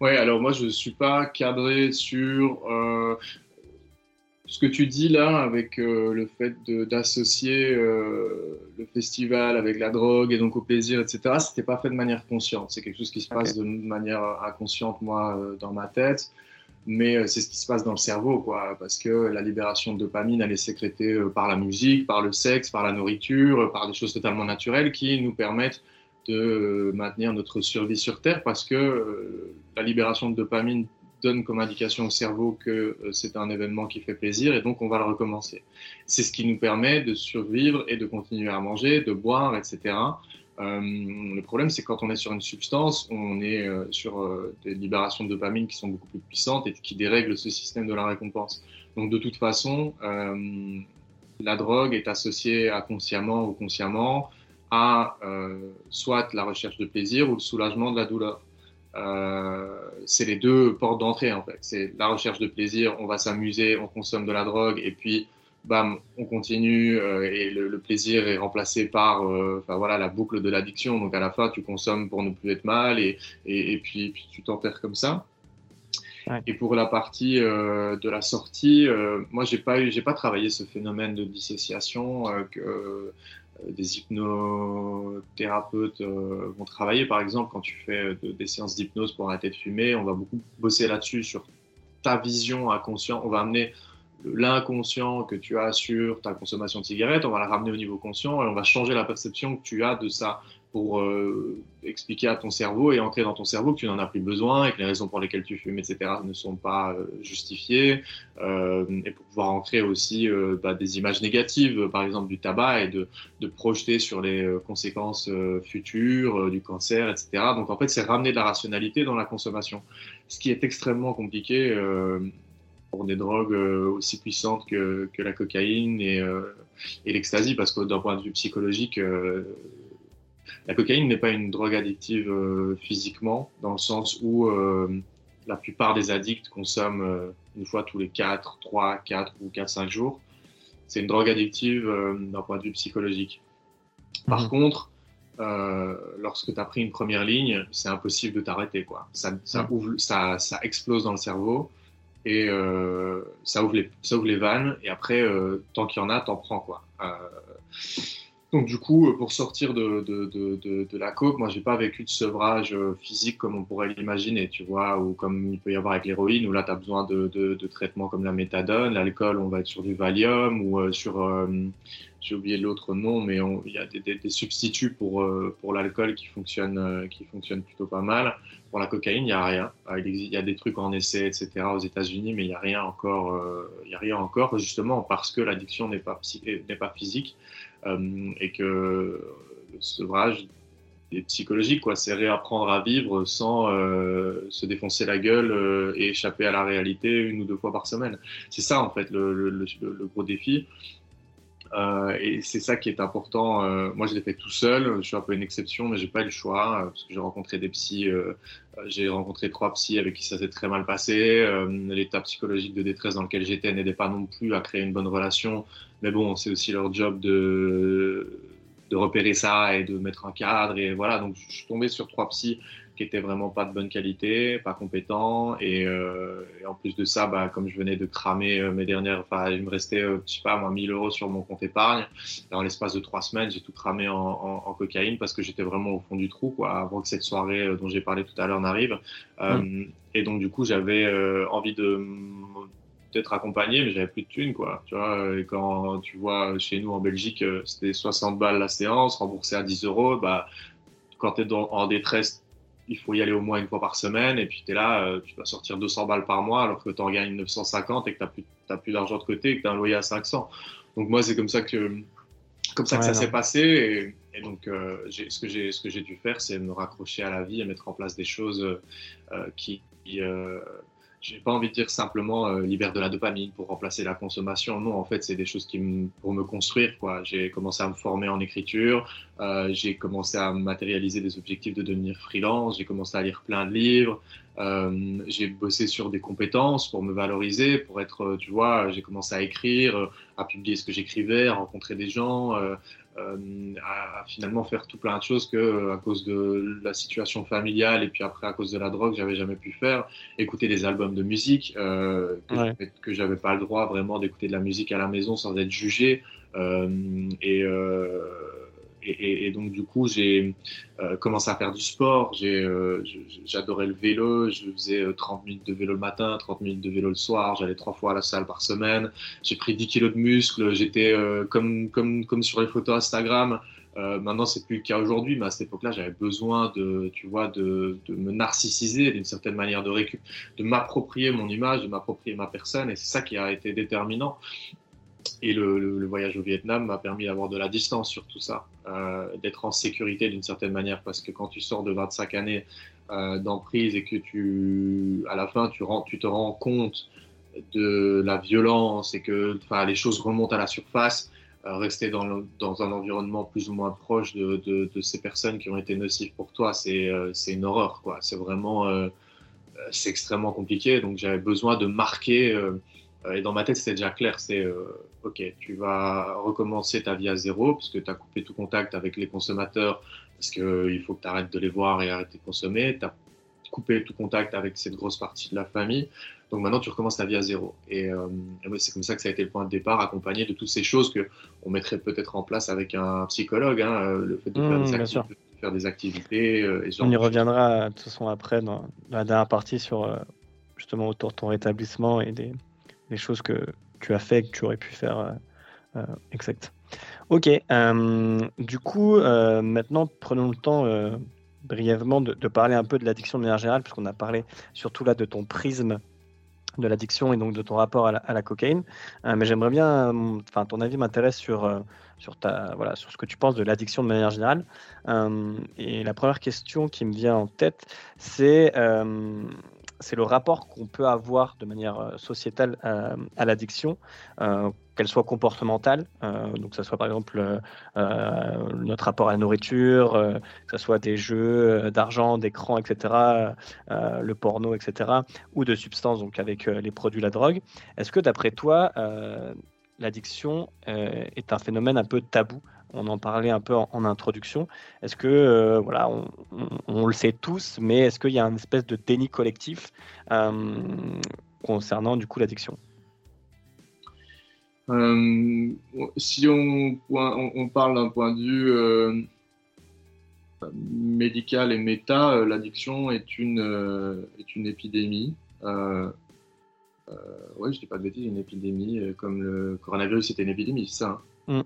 Oui, alors moi je ne suis pas cadré sur euh, ce que tu dis là avec euh, le fait d'associer euh, le festival avec la drogue et donc au plaisir, etc. C'était pas fait de manière consciente. C'est quelque chose qui se passe de manière inconsciente, moi, dans ma tête mais euh, c'est ce qui se passe dans le cerveau, quoi, parce que la libération de dopamine, elle est sécrétée euh, par la musique, par le sexe, par la nourriture, euh, par des choses totalement naturelles qui nous permettent de maintenir notre survie sur Terre, parce que la libération de dopamine donne comme indication au cerveau que c'est un événement qui fait plaisir et donc on va le recommencer. C'est ce qui nous permet de survivre et de continuer à manger, de boire, etc. Euh, le problème, c'est quand on est sur une substance, on est euh, sur euh, des libérations de dopamine qui sont beaucoup plus puissantes et qui dérèglent ce système de la récompense. Donc, de toute façon, la drogue est associée inconsciemment ou consciemment à soit la recherche de plaisir ou le soulagement de la douleur. c'est les deux portes d'entrée en fait. C'est la recherche de plaisir, on va s'amuser, on consomme de la drogue et puis bam, on continue euh, et le, plaisir est remplacé par euh, voilà, la boucle de l'addiction. Donc à la fin, tu consommes pour ne plus être mal et, et, puis, puis, tu t'enterres comme ça. Et pour la partie euh, de la sortie, moi, j'ai pas j'ai pas travaillé ce phénomène de dissociation que des hypnothérapeutes vont travailler. Par exemple, quand tu fais des séances d'hypnose pour arrêter de fumer, on va beaucoup bosser là-dessus sur ta vision inconsciente. On va amener l'inconscient que tu as sur ta consommation de cigarettes, on va la ramener au niveau conscient et on va changer la perception que tu as de ça pour euh, expliquer à ton cerveau et entrer dans ton cerveau que tu n'en as plus besoin et que les raisons pour lesquelles tu fumes, etc., ne sont pas euh, justifiées. Euh, et pour pouvoir ancrer aussi bah, des images négatives, par exemple du tabac, et de projeter sur les conséquences futures du cancer, etc. Donc en fait, c'est ramener de la rationalité dans la consommation, ce qui est extrêmement compliqué pour des drogues euh, aussi puissantes que, que la cocaïne et, euh, et l'ecstasy, parce que d'un point de vue psychologique, euh, la cocaïne n'est pas une drogue addictive physiquement, dans le sens où la plupart des addicts consomment une fois tous les 4, 3, 4 ou 4, 5 jours. C'est une drogue addictive d'un point de vue psychologique. Par mmh. contre, lorsque tu as pris une première ligne, c'est impossible de t'arrêter. quoi. Ça, ça, ouvre, ça, ça, explose dans le cerveau et euh, ça, ouvre les, vannes. Et après euh, tant qu'il y en a t'en prends quoi. Euh, donc du coup pour sortir de, la coke moi j'ai pas vécu de sevrage physique comme on pourrait l'imaginer tu vois ou comme il peut y avoir avec l'héroïne où là tu as besoin de, traitements comme la méthadone l'alcool on va être sur du Valium ou sur j'ai oublié l'autre nom, mais il y a des, substituts pour, euh, l'alcool qui fonctionnent, euh, qui fonctionnent plutôt pas mal. Pour la cocaïne, il n'y a rien. Euh, il, y a des trucs en essai, etc. aux États-Unis, mais il n'y a rien encore, a rien encore, justement parce que l'addiction n'est pas physique et que le sevrage est psychologique, quoi. C'est réapprendre à vivre sans se défoncer la gueule et échapper à la réalité une ou deux fois par semaine. C'est ça, en fait, le gros défi. Euh, et c'est ça qui est important. Euh, moi, je l'ai fait tout seul. Je suis un peu une exception, mais j'ai pas eu le choix euh, parce que j'ai rencontré des psys. j'ai rencontré trois psys avec qui ça s'est très mal passé. L'état psychologique de détresse dans lequel j'étais n'aidait pas non plus à créer une bonne relation. Mais bon, c'est aussi leur job de de repérer ça et de mettre un cadre. Et voilà, donc je suis tombé sur trois psys qui était vraiment pas de bonne qualité, pas compétent. Et, en plus de ça, bah, comme je venais de cramer mes dernières, enfin, il me restait, je sais pas, moi, 1000 euros sur mon compte épargne. Dans l'espace de trois semaines, j'ai tout cramé en, en, cocaïne parce que j'étais vraiment au fond du trou, quoi, avant que cette soirée dont j'ai parlé tout à l'heure n'arrive. Mmh. Et donc, du coup, j'avais envie de peut-être accompagné, mais j'avais plus de thunes, quoi. Tu vois, et quand tu vois chez nous en Belgique, euh, c'était 60 balles la séance, remboursé à 10 euros, bah, quand tu es en détresse, il faut y aller au moins une fois par semaine, et puis tu es là, euh, tu dois sortir 200 balles par mois, alors que tu en gagnes 950 et que tu n'as plus, plus d'argent de côté et que tu as un loyer à 500. Donc, moi, c'est comme ça que, comme ça, que ça s'est passé. Et, donc, euh, ce que j'ai dû faire, c'est me raccrocher à la vie et mettre en place des choses qui, qui j'ai pas envie de dire simplement euh, libère de la dopamine pour remplacer la consommation. Non, en fait, c'est des choses qui me, pour me construire. Quoi. J'ai commencé à me former en écriture, euh, j'ai commencé à matérialiser des objectifs de devenir freelance, j'ai commencé à lire plein de livres, euh, j'ai bossé sur des compétences pour me valoriser, pour être, tu vois, j'ai commencé à écrire, à publier ce que j'écrivais, à rencontrer des gens, euh, à, finalement faire tout plein de choses que euh, à cause de la situation familiale et puis après à cause de la drogue j'avais jamais pu faire. Écouter des albums de musique euh, que, que j'avais pas le droit vraiment d'écouter de la musique à la maison sans être jugé. Et et, donc, du coup, j'ai euh, commencé à faire du sport. Euh, j'adorais le vélo. Je faisais 30 euh, minutes de vélo le matin, 30 minutes de vélo le soir. J'allais trois fois à la salle par semaine. J'ai pris 10 kilos de muscles. J'étais comme, sur les photos Instagram. maintenant, c'est plus le aujourd'hui, mais à cette époque-là, j'avais besoin de, tu vois, de, me narcissiser d'une certaine manière, de de m'approprier mon image, de m'approprier ma personne, et c'est ça qui a été déterminant. Et le, voyage au Vietnam m'a permis d'avoir de la distance sur tout ça, euh, d'être en sécurité d'une certaine manière, parce que quand tu sors de 25 années euh, d'emprise et que tu, à la fin, tu, te rends compte de la violence et que les choses remontent à la surface, euh, rester dans, un environnement plus ou moins proche de, ces personnes qui ont été nocives pour toi, c'est une horreur. C'est vraiment, c'est extrêmement compliqué. Donc j'avais besoin de marquer et dans ma tête, c'était déjà clair, c'est euh, OK, tu vas recommencer ta vie à zéro parce que tu as coupé tout contact avec les consommateurs parce qu'il euh, faut que tu arrêtes de les voir et arrêter de consommer. Tu as coupé tout contact avec cette grosse partie de la famille. Donc maintenant, tu recommences ta vie à zéro. Et, c'est comme ça que ça a été le point de départ, accompagné de toutes ces choses qu'on mettrait peut-être en place avec un psychologue, hein, le fait de faire, des, mmh, faire des activités. On y reviendra de toute façon après dans la dernière partie sur justement autour de ton rétablissement et des, les choses que tu as fait, que tu aurais pu faire. Euh, euh, exact. Ok. Euh, du coup, maintenant, prenons le temps brièvement de, parler un peu de l'addiction de manière générale, puisqu'on a parlé surtout là de ton prisme de l'addiction et donc de ton rapport à la, cocaïne. mais j'aimerais bien, enfin, ton avis m'intéresse sur, sur, voilà, sur ce que tu penses de l'addiction de manière générale. et la première question qui me vient en tête, c'est c'est le rapport qu'on peut avoir de manière euh, sociétale euh, à, l'addiction, euh, qu'elle soit comportementale, donc que ce soit par exemple notre rapport à la nourriture, que ce soit des jeux d'argent, d'écran, etc., le porno, etc., ou de substances, donc avec les produits, la drogue. Est-ce que d'après toi, l'addiction est un phénomène un peu tabou on en parlait un peu en, introduction. Est-ce que, euh, voilà, on, le sait tous, mais est-ce qu'il y a une espèce de déni collectif euh, concernant du coup l'addiction? Euh, Si on, on, parle d'un point de vue médical et méta, l'addiction est une, est une épidémie. oui, je dis pas de bêtises, une épidémie, comme le coronavirus c'était une épidémie, c'est ça hein? mm.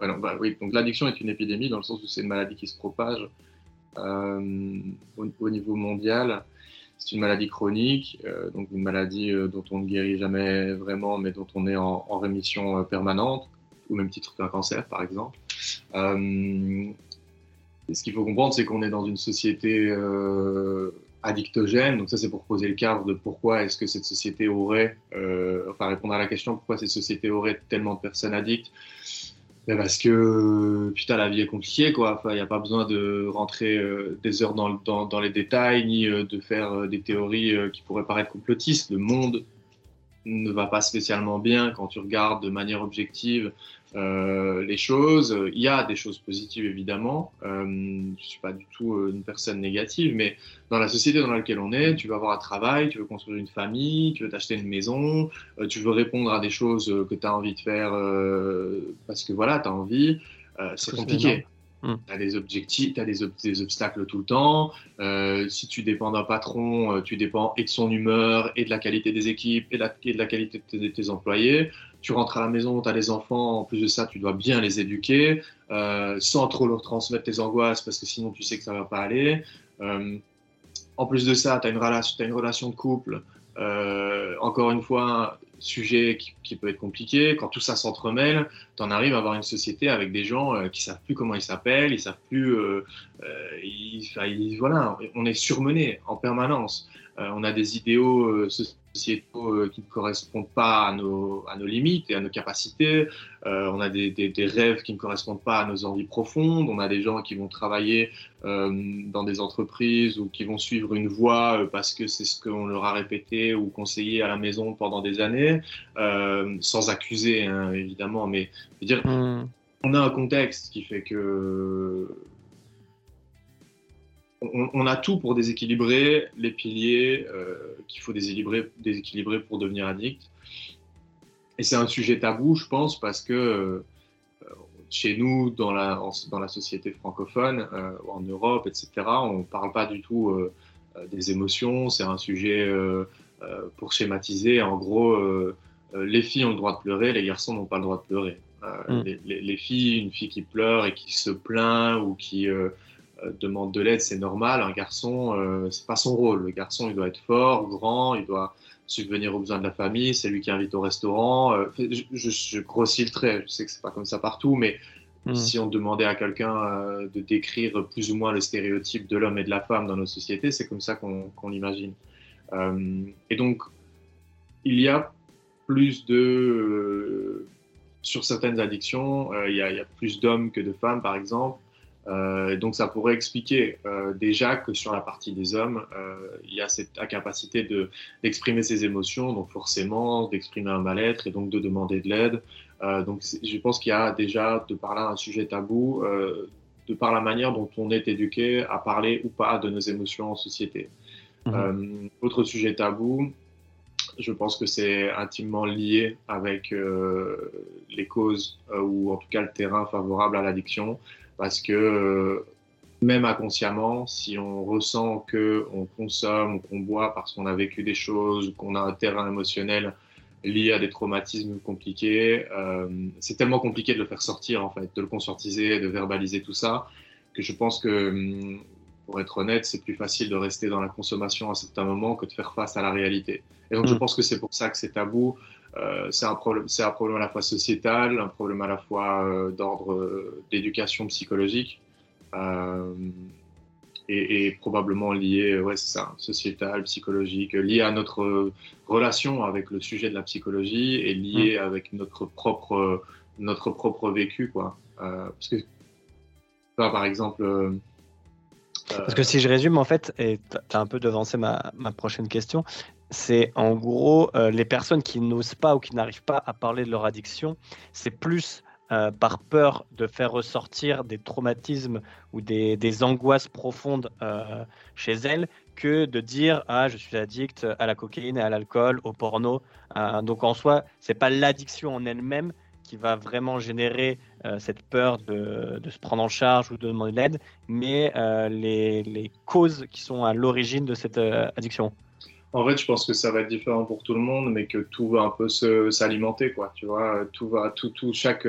Bah donc l'addiction est une épidémie dans le sens où c'est une maladie qui se propage euh, au, niveau mondial. C'est une maladie chronique, euh, donc une maladie euh, dont on ne guérit jamais vraiment, mais dont on est en, rémission permanente, au même titre qu'un cancer, par exemple. ce qu'il faut comprendre, c'est qu'on est dans une société addictogène. Donc ça, c'est pour poser le cadre de pourquoi est-ce que cette société aurait, enfin répondre à la question pourquoi cette société aurait tellement de personnes addictes parce que putain la vie est compliquée quoi. il n'y a pas besoin de rentrer euh, des heures dans, les détails ni euh, de faire euh, des théories qui pourraient paraître complotistes. Le monde ne va pas spécialement bien quand tu regardes de manière objective euh, les choses. Il y a des choses positives évidemment. Euh, je suis pas du tout euh, une personne négative, mais dans la société dans laquelle on est, tu veux avoir un travail, tu veux construire une famille, tu veux t'acheter une maison, euh, tu veux répondre à des choses que tu as envie de faire parce que voilà, tu as envie. c'est compliqué. Hmm. Tu as des objectifs, tu as des, des, obstacles tout le temps. Euh, si tu dépends d'un patron, euh, tu dépends et de son humeur, et de la qualité des équipes, et de la, et de la qualité de tes, employés. Tu rentres à la maison, tu as les enfants, en plus de ça, tu dois bien les éduquer, euh, sans trop leur transmettre tes angoisses, parce que sinon tu sais que ça va pas aller. Euh, en plus de ça, tu as, as, une relation de couple. Euh, encore une fois, sujet qui, peut être compliqué. Quand tout ça s'entremêle, tu en arrives à avoir une société avec des gens euh, qui savent plus comment ils s'appellent, ils savent plus. Voilà, on est surmené en permanence. on a des idéaux sociétaux euh, qui ne correspondent pas à nos, à nos, limites et à nos capacités. Euh, on a des, des, des, rêves qui ne correspondent pas à nos envies profondes. On a des gens qui vont travailler euh, dans des entreprises ou qui vont suivre une voie parce que c'est ce qu'on leur a répété ou conseillé à la maison pendant des années, euh, sans accuser hein, évidemment, mais dire, mmh. on a un contexte qui fait que on, a tout pour déséquilibrer les piliers euh, qu'il faut déséquilibrer, déséquilibrer pour devenir addict. Et c'est un sujet tabou, je pense, parce que euh, chez nous, dans la, dans la société francophone, euh, en Europe, etc., on ne parle pas du tout des émotions. C'est un sujet, pour schématiser, en gros, les filles ont le droit de pleurer, les garçons n'ont pas le droit de pleurer. Mm. Les, les, filles, une fille qui pleure et qui se plaint ou qui demande de l'aide, c'est normal. Un garçon, euh, c'est pas son rôle. Le garçon, il doit être fort, grand, il doit subvenir aux besoins de la famille. C'est lui qui invite au restaurant. Euh, je, je, grossis le trait. Je sais que c'est pas comme ça partout, mais hmm. si on demandait à quelqu'un euh, de décrire plus ou moins le stéréotype de l'homme et de la femme dans nos sociétés, c'est comme ça qu'on l'imagine. Euh, et donc, il y a plus de sur certaines addictions, il y, a, il y a plus d'hommes que de femmes, par exemple. Euh, donc ça pourrait expliquer euh, déjà que sur la partie des hommes, euh, il y a cette incapacité de, d'exprimer ses émotions, donc forcément d'exprimer un mal-être et donc de demander de l'aide. Donc je pense qu'il y a déjà de par là un sujet tabou, de par la manière dont on est éduqué à parler ou pas de nos émotions en société. Mmh. autre sujet tabou, je pense que c'est intimement lié avec les causes ou en tout cas le terrain favorable à l'addiction parce que euh, même inconsciemment, si on ressent que on consomme ou qu'on boit parce qu'on a vécu des choses, qu'on a un terrain émotionnel lié à des traumatismes compliqués, euh, c'est tellement compliqué de le faire sortir en fait, de le conscientiser, de verbaliser tout ça, que je pense que hum, pour être honnête, c'est plus facile de rester dans la consommation à certains moments que de faire face à la réalité. Et donc, je mm. pense que c'est pour ça que c'est tabou. Euh, c'est un, problème, c'est un problème à la fois sociétal, un problème à la fois euh, d'ordre euh, d'éducation psychologique et, et, probablement lié, ouais, c'est ça, sociétal, psychologique, lié à notre relation avec le sujet de la psychologie et lié mm. avec notre propre, notre propre vécu, quoi. parce que, par exemple, parce que si je résume, en fait, et tu as un peu devancé ma, ma prochaine question, c'est en gros euh, les personnes qui n'osent pas ou qui n'arrivent pas à parler de leur addiction, c'est plus euh, par peur de faire ressortir des traumatismes ou des, angoisses profondes euh, chez elles que de dire ah je suis addict à la cocaïne à l'alcool, au porno. donc en soi, c'est pas l'addiction en elle-même qui va vraiment générer cette peur de, se prendre en charge ou de demander de l'aide, mais les, causes qui sont à l'origine de cette addiction. En fait, je pense que ça va être différent pour tout le monde, mais que tout va un peu s'alimenter, quoi. Tu vois, tout va, tout, tout, chaque,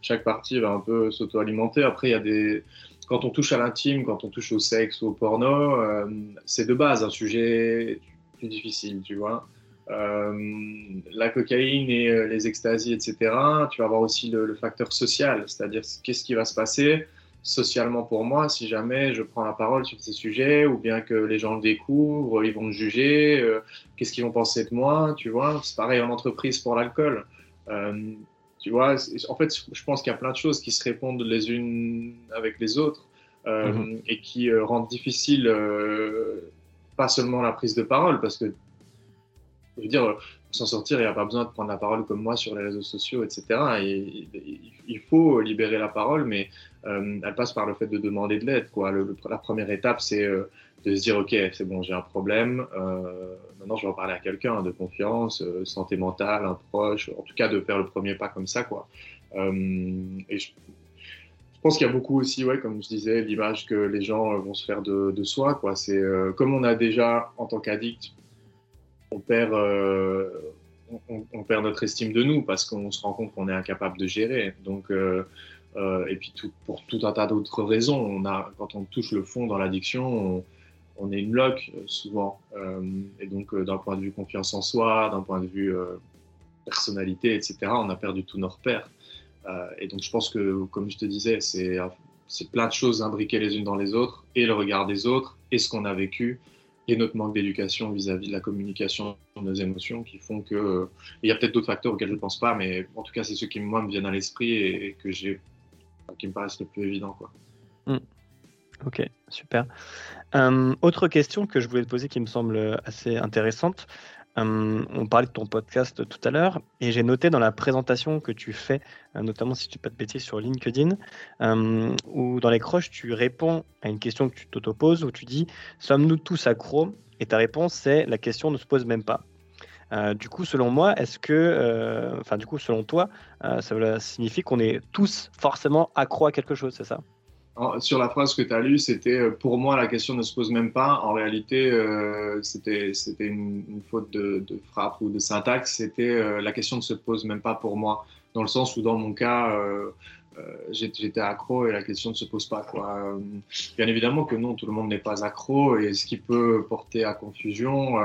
chaque partie va un peu s'auto-alimenter. Après, il y a des, quand on touche à l'intime, quand on touche au sexe ou au porno, euh, c'est de base un sujet plus difficile, tu vois. Euh, la cocaïne et euh, les extasies, etc. Tu vas avoir aussi le facteur social, c'est-à-dire qu'est-ce qui va se passer socialement pour moi si jamais je prends la parole sur ces sujets ou bien que les gens le découvrent, ils vont me juger, euh, qu'est-ce qu'ils vont penser de moi, tu vois. C'est pareil en entreprise pour l'alcool. Euh, tu vois, en fait, je pense qu'il y a plein de choses qui se répondent les unes avec les autres euh, mm-hmm. et qui rendent difficile pas seulement la prise de parole parce que je veux dire, pour s'en sortir, il n'y a pas besoin de prendre la parole comme moi sur les réseaux sociaux, etc. Et, il faut libérer la parole, mais elle passe par le fait de demander de l'aide. La première étape, c'est euh, de se dire, OK, c'est bon, j'ai un problème, euh, maintenant je vais en parler à quelqu'un de confiance, santé mentale, un proche, en tout cas de faire le premier pas comme ça. Et je, pense qu'il y a beaucoup aussi, comme je disais, l'image que les gens vont se faire de, soi. C'est, comme on a déjà, en tant qu'addict, on perd, notre estime de nous parce qu'on se rend compte qu'on est incapable de gérer. Donc, euh, et puis pour tout un tas d'autres raisons. On a, quand on touche le fond dans l'addiction, on, est une loque euh, souvent. Euh, et donc d'un point de vue confiance en soi, d'un point de vue personnalité, etc., on a perdu tous nos repères. et donc je pense que, comme je te disais, c'est c'est plein de choses imbriquées les unes dans les autres, et le regard des autres, et ce qu'on a vécu, et notre manque d'éducation vis-à-vis de la communication de nos émotions qui font que... il y a peut-être d'autres facteurs auxquels je ne pense pas, mais en tout cas, c'est ceux qui, moi, me viennent à l'esprit et que j'ai qui me paraissent le plus évident. Quoi. Hmm. Ok, super. Euh, autre question que je voulais te poser qui me semble assez intéressante. Euh, on parlait de ton podcast tout à l'heure et j'ai noté dans la présentation que tu fais, euh, notamment si tu pas de bêtises sur LinkedIn, où dans les croches tu réponds à une question que tu t'autoposes où tu dis Sommes-nous tous accros? Et ta réponse c'est La question ne se pose même pas. Euh, du coup, selon moi, est-ce que, euh, enfin, du coup, selon toi, euh, ça signifie qu'on est tous forcément accro à quelque chose, c'est ça? Sur la phrase que tu as lue, c'était pour moi, la question ne se pose même pas. En réalité, c'était une, faute de, frappe ou de syntaxe. C'était la question ne se pose même pas pour moi, dans le sens où, dans mon cas, j'étais accro et la question ne se pose pas. Bien évidemment que non, tout le monde n'est pas accro et ce qui peut porter à confusion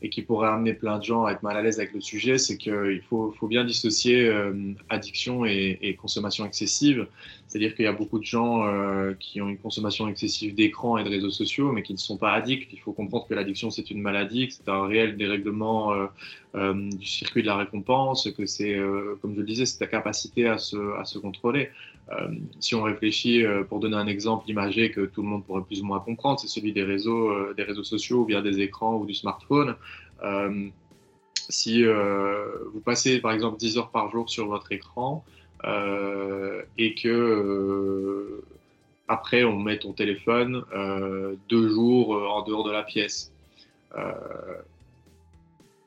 et qui pourrait amener plein de gens à être mal à l'aise avec le sujet, c'est qu'il faut, bien dissocier euh, addiction et, consommation excessive. C'est-à-dire qu'il y a beaucoup de gens euh, qui ont une consommation excessive d'écran et de réseaux sociaux, mais qui ne sont pas addicts. Il faut comprendre que l'addiction, c'est une maladie, que c'est un réel dérèglement euh, du circuit de la récompense, que c'est, comme je le disais, c'est ta capacité à se, à se contrôler. Euh, si on réfléchit, pour donner un exemple imagé que tout le monde pourrait plus ou moins comprendre, c'est celui des réseaux, des réseaux sociaux ou bien des écrans ou du smartphone. si vous passez par exemple 10 heures par jour sur votre écran, euh, et que euh, après on met ton téléphone euh, deux jours en dehors de la pièce.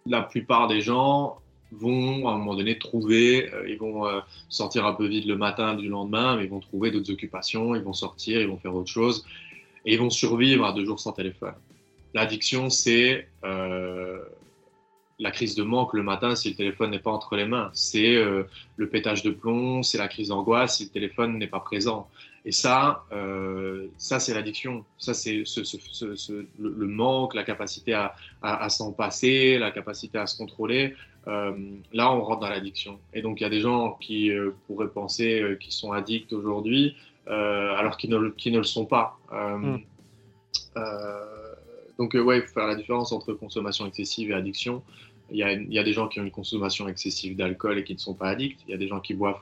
la plupart des gens vont à un moment donné trouver, ils vont sortir un peu vite le matin du lendemain, mais ils vont trouver d'autres occupations, ils vont sortir, ils vont faire autre chose, et ils vont survivre à deux jours sans téléphone. L'addiction, c'est la crise de manque le matin si le téléphone n'est pas entre les mains. C'est euh, le pétage de plomb, c'est la crise d'angoisse si le téléphone n'est pas présent. Et ça, euh, ça c'est l'addiction. Ça, c'est le, manque, la capacité à, s'en passer, la capacité à se contrôler. Euh, là, on rentre dans l'addiction. Et donc, il y a des gens qui pourraient penser qu'ils sont addicts aujourd'hui, alors qu'ils ne, ne, le sont pas. Hmm. donc, ouais, il faut faire la différence entre consommation excessive et addiction. Il y, a, des gens qui ont une consommation excessive d'alcool et qui ne sont pas addicts. Il y a des gens qui boivent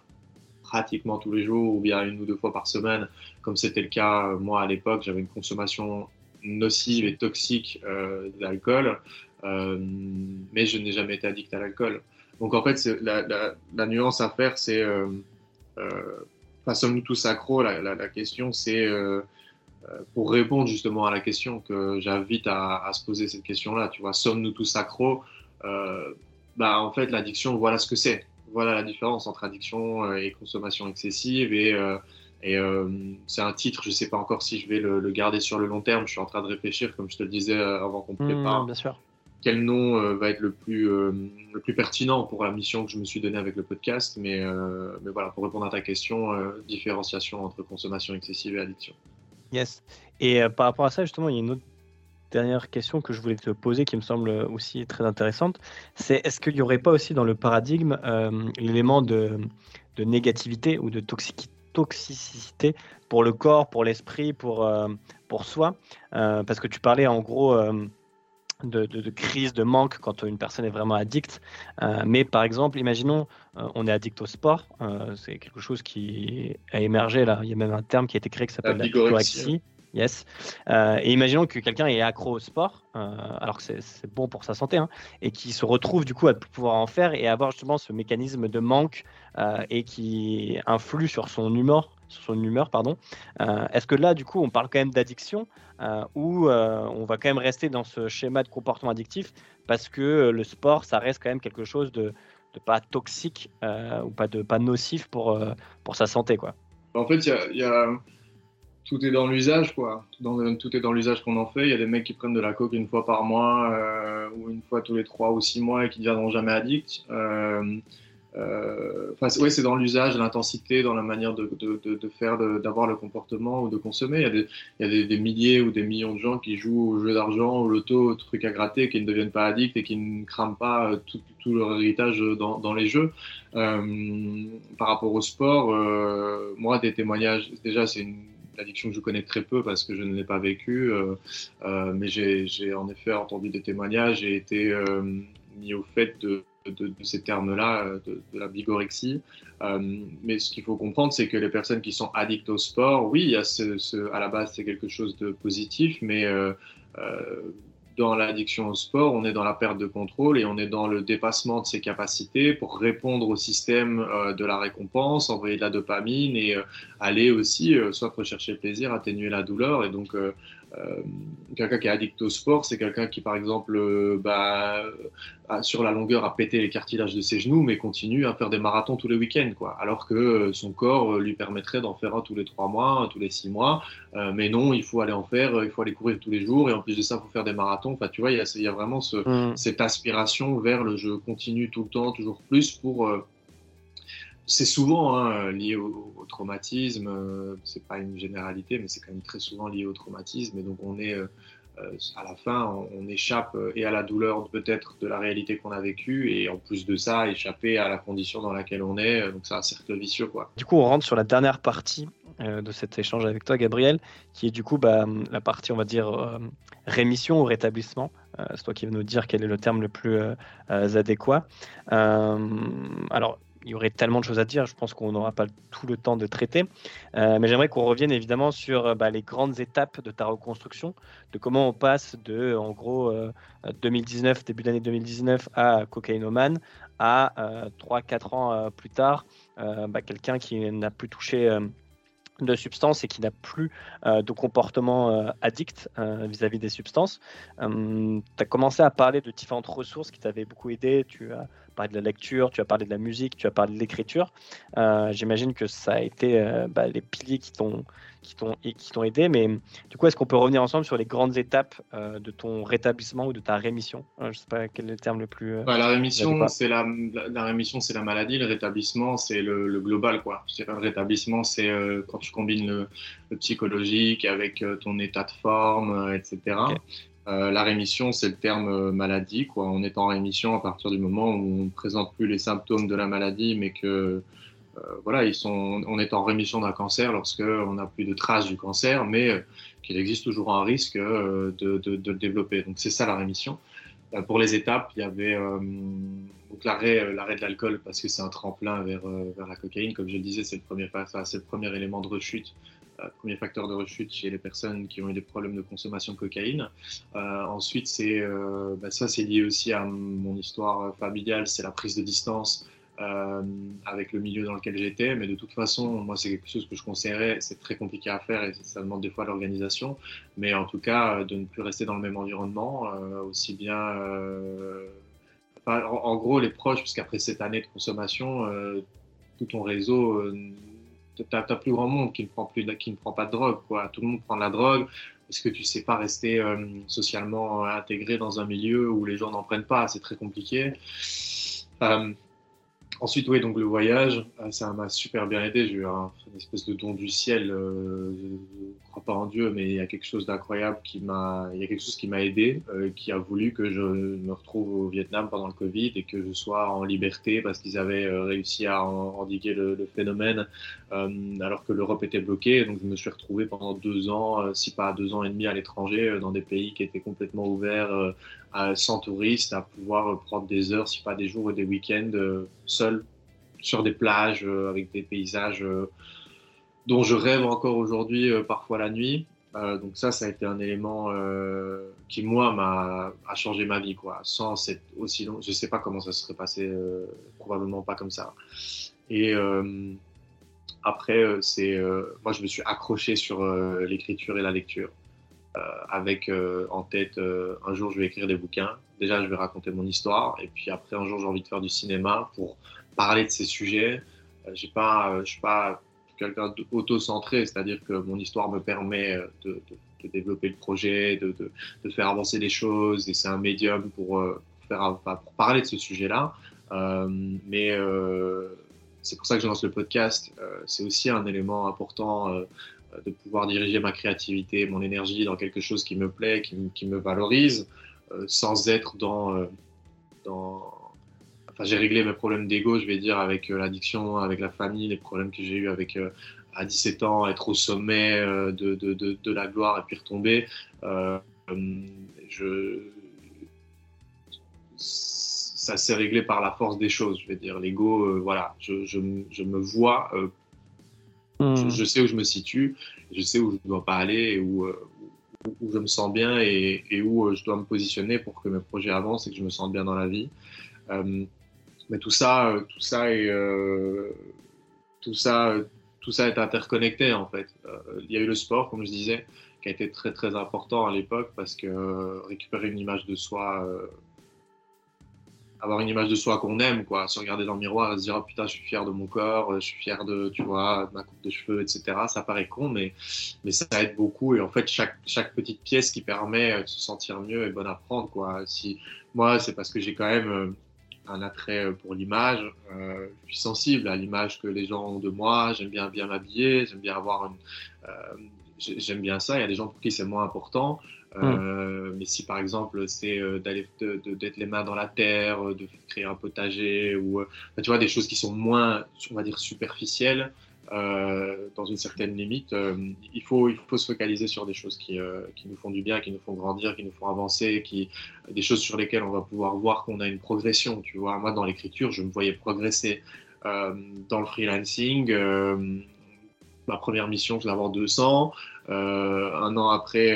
pratiquement tous les jours ou bien une ou deux fois par semaine, comme c'était le cas euh, moi à l'époque. J'avais une consommation nocive et toxique euh, d'alcool, euh, mais je n'ai jamais été addict à l'alcool. Donc en fait, la, nuance à faire, c'est, euh, euh, sommes-nous tous accros la, la, question, c'est pour répondre justement à la question que j'invite à, se poser cette question-là. Tu vois, sommes-nous tous accros euh, bah, en fait, l'addiction, voilà ce que c'est. Voilà la différence entre addiction euh, et consommation excessive. Et, euh, c'est un titre, je ne sais pas encore si je vais le, garder sur le long terme. Je suis en train de réfléchir, comme je te le disais avant qu'on mmh, prépare. bien sûr quel nom va être le plus, le plus pertinent pour la mission que je me suis donnée avec le podcast. Mais, mais voilà, pour répondre à ta question, différenciation entre consommation excessive et addiction. Yes. Et par rapport à ça, justement, il y a une autre dernière question que je voulais te poser qui me semble aussi très intéressante, c'est est-ce qu'il n'y aurait pas aussi dans le paradigme euh, l'élément de, négativité ou de toxicité pour le corps, pour l'esprit, pour, euh, pour soi? Euh, Parce que tu parlais en gros de, crise, de manque quand une personne est vraiment addicte. mais par exemple, imaginons, on est addict au sport, c'est quelque chose qui a émergé là, il y a même un terme qui a été créé qui s'appelle la, Yes. Euh, et imaginons que quelqu'un est accro au sport, euh, alors que c'est bon pour sa santé, hein, et qui se retrouve du coup à pouvoir en faire et avoir justement ce mécanisme de manque euh, et qui influe sur son humeur, sur son humeur, pardon. Est-ce que là, du coup, on parle quand même d'addiction ou on va quand même rester dans ce schéma de comportement addictif parce que le sport, ça reste quand même quelque chose de, pas toxique ou pas de pas nocif pour pour sa santé, quoi? En fait, il y a tout est dans l'usage, quoi. Tout est dans l'usage qu'on en fait. Il y a des mecs qui prennent de la coke une fois par mois euh, ou une fois tous les trois ou six mois et qui ne deviendront jamais addicts. Euh, euh, ouais, c'est dans l'usage, l'intensité, dans la manière de, de, de, faire, d'avoir le comportement ou de consommer. Il y a, des, il y a des, milliers ou des millions de gens qui jouent au jeu d'argent, au loto, au truc à gratter, qui ne deviennent pas addicts et qui ne crament pas tout, tout leur héritage dans, dans les jeux. Euh, par rapport au sport, euh, moi, des témoignages, déjà, c'est une addiction que je connais très peu parce que je ne l'ai pas vécue, euh, euh, mais j'ai en effet entendu des témoignages et été euh, mis au fait de, de, ces termes-là, de, la bigorexie. mais ce qu'il faut comprendre, c'est que les personnes qui sont addictes au sport, oui, il y a ce, à la base, c'est quelque chose de positif, mais dans l'addiction au sport, on est dans la perte de contrôle et on est dans le dépassement de ses capacités pour répondre au système euh, de la récompense, envoyer de la dopamine et euh, aller aussi euh, soit rechercher le plaisir, atténuer la douleur. Et donc, euh, quelqu'un qui est addict au sport, c'est quelqu'un qui, par exemple, euh, bah, sur la longueur a pété les cartilages de ses genoux, mais continue à faire des marathons tous les week-ends, quoi. Alors que euh, son corps lui permettrait d'en faire un tous les trois mois, un tous les six mois. mais non, il faut aller en faire, il faut aller courir tous les jours, et en plus de ça, il faut faire des marathons. Enfin, tu vois, il y a, y a, vraiment ce, mmh. cette aspiration vers le je continue tout le temps, toujours plus pour c'est souvent hein, lié au, traumatisme. Euh, c'est pas une généralité, mais c'est quand même très souvent lié au traumatisme. Et donc on est euh, euh, à la fin, on, échappe et à la douleur peut-être de la réalité qu'on a vécue, et en plus de ça, échapper à la condition dans laquelle on est. Donc c'est un cercle vicieux, quoi. Du coup, on rentre sur la dernière partie de cet échange avec toi, Gabriel, qui est du coup bah, la partie, on va dire, rémission ou rétablissement. c'est toi qui vas nous dire quel est le terme le plus adéquat. alors, il y aurait tellement de choses à dire, je pense qu'on n'aura pas tout le temps de traiter. Euh, mais j'aimerais qu'on revienne évidemment sur euh, bah, les grandes étapes de ta reconstruction, de comment on passe de, en gros, 2019, euh, début d'année 2019 à cocaïnomane, à 3-4 ans plus tard, bah, quelqu'un qui n'a plus touché de substances et qui n'a plus de comportement addict vis-à-vis des substances. tu as commencé à parler de différentes ressources qui t'avaient beaucoup aidé. Tu as parlé de la lecture, tu as parlé de la musique, tu as parlé de l'écriture. Euh, j'imagine que ça a été euh, bah, les piliers qui t'ont qui t'ont aidé. Mais du coup, est-ce qu'on peut revenir ensemble sur les grandes étapes euh, de ton rétablissement ou de ta rémission? Je sais pas quel est le terme le plus. la rémission, c'est la, la, rémission, c'est la maladie. Le rétablissement, c'est le, global, quoi. Je le rétablissement, c'est quand tu combines le, psychologique avec ton état de forme, etc. Euh, la rémission, c'est le terme euh, maladie. Quoi. On est en rémission à partir du moment où on ne présente plus les symptômes de la maladie, mais que euh, voilà, ils sont, on est en rémission d'un cancer lorsqu'on n'a plus de traces du cancer, mais qu'il existe toujours un risque de, de, de, le développer. Donc c'est ça la rémission. pour les étapes, il y avait l'arrêt, de l'alcool parce que c'est un tremplin vers, vers la cocaïne. Comme je le disais, c'est le premier, le premier élément de rechute premier facteur de rechute chez les personnes qui ont eu des problèmes de consommation de cocaïne. Euh, ensuite, euh, bah, ça, c'est lié aussi à mon histoire familiale, c'est la prise de distance euh, avec le milieu dans lequel j'étais. Mais de toute façon, moi, c'est quelque chose que je conseillerais. C'est très compliqué à faire et ça demande des fois l'organisation. Mais en tout cas, de ne plus rester dans le même environnement, aussi bien. en, gros, les proches, puisqu'après cette année de consommation, tout ton réseau t'as as plus grand monde qui ne prend plus qui ne prend pas de drogue quoi tout le monde prend de la drogue parce que tu sais pas rester euh, socialement intégré dans un milieu où les gens n'en prennent pas? C'est très compliqué euh, Ensuite, oui, donc le voyage, euh, ça m'a super bien aidé. J'ai eu un, une espèce de don du ciel. Euh, je ne crois pas en Dieu, mais il y a quelque chose d'incroyable qui m'a, il y a quelque chose qui m'a aidé, euh, qui a voulu que je me retrouve au Vietnam pendant le Covid et que je sois en liberté parce qu'ils avaient réussi à endiguer le, le phénomène alors que l'Europe était bloquée. Donc, je me suis retrouvé pendant deux ans, si pas deux ans et demi à l'étranger, dans des pays qui étaient complètement ouverts sans touristes, à pouvoir prendre des heures, si pas des jours et des week-ends euh, seul sur des plages euh, avec des paysages euh, dont je rêve encore aujourd'hui parfois la nuit. donc ça, ça a été un élément qui, moi, m'a a changé ma vie. Quoi. Sans cette aussi long, je ne sais pas comment ça serait passé, probablement pas comme ça. Et après, c'est moi, je me suis accroché sur l'écriture et la lecture. Avec en tête, un jour je vais écrire des bouquins, déjà je vais raconter mon histoire, et puis après un jour j'ai envie de faire du cinéma pour parler de ces sujets. j'ai je suis pas quelqu'un d'auto-centré, c'est-à-dire que mon histoire me permet euh, de, développer le projet, de, faire avancer les choses, et c'est un médium pour, euh, faire, parler de ce sujet-là. Euh, mais c'est pour ça que je lance le podcast. c'est aussi un élément important de pouvoir diriger ma créativité, mon énergie dans quelque chose qui me plaît, qui, me valorise, sans être dans, dans j'ai réglé mes problèmes d'ego, je vais dire, avec euh, l'addiction, avec la famille, les problèmes que j'ai eu avec euh, à 17 ans, être au sommet euh, de, la gloire et puis retomber. ça s'est réglé par la force des choses, je vais dire. L'ego, voilà, je, me vois, hmm. je, sais où je me situe, je sais où je ne dois pas aller et où, où, je me sens bien et, et, où je dois me positionner pour que mes projets avancent et que je me sente bien dans la vie. Mais tout ça, euh, tout ça est, euh, tout ça, tout ça est interconnecté en fait. Euh, il y a eu le sport, comme je disais, qui a été très très important à l'époque parce que récupérer une image de soi, avoir une image de soi qu'on aime, quoi, se regarder dans le miroir se dire oh, putain je suis fier de mon corps, je suis fier de, tu vois, ma coupe de cheveux, etc. Ça paraît con, mais mais ça aide beaucoup et en fait chaque chaque petite pièce qui permet de se sentir mieux est bonne à prendre, quoi. Si moi c'est parce que j'ai quand même un attrait euh, pour l'image. Euh, je suis sensible à l'image que les gens ont de moi. J'aime bien bien m'habiller. J'aime bien avoir une. Euh, j'aime bien ça. Il y a des gens pour qui c'est moins important. Hmm. mais si par exemple c'est d'aller d'être les mains dans la terre, de créer un potager ou tu vois des choses qui sont moins, on va dire superficielles, euh, dans une certaine limite. Euh, il, faut, il faut se focaliser sur des choses qui, euh, qui, nous font du bien, qui nous font grandir, qui nous font avancer, qui, des choses sur lesquelles on va pouvoir voir qu'on a une progression. Tu vois, moi, dans l'écriture, je me voyais progresser. dans le freelancing, ma première mission, je l'avais en 200. un an après,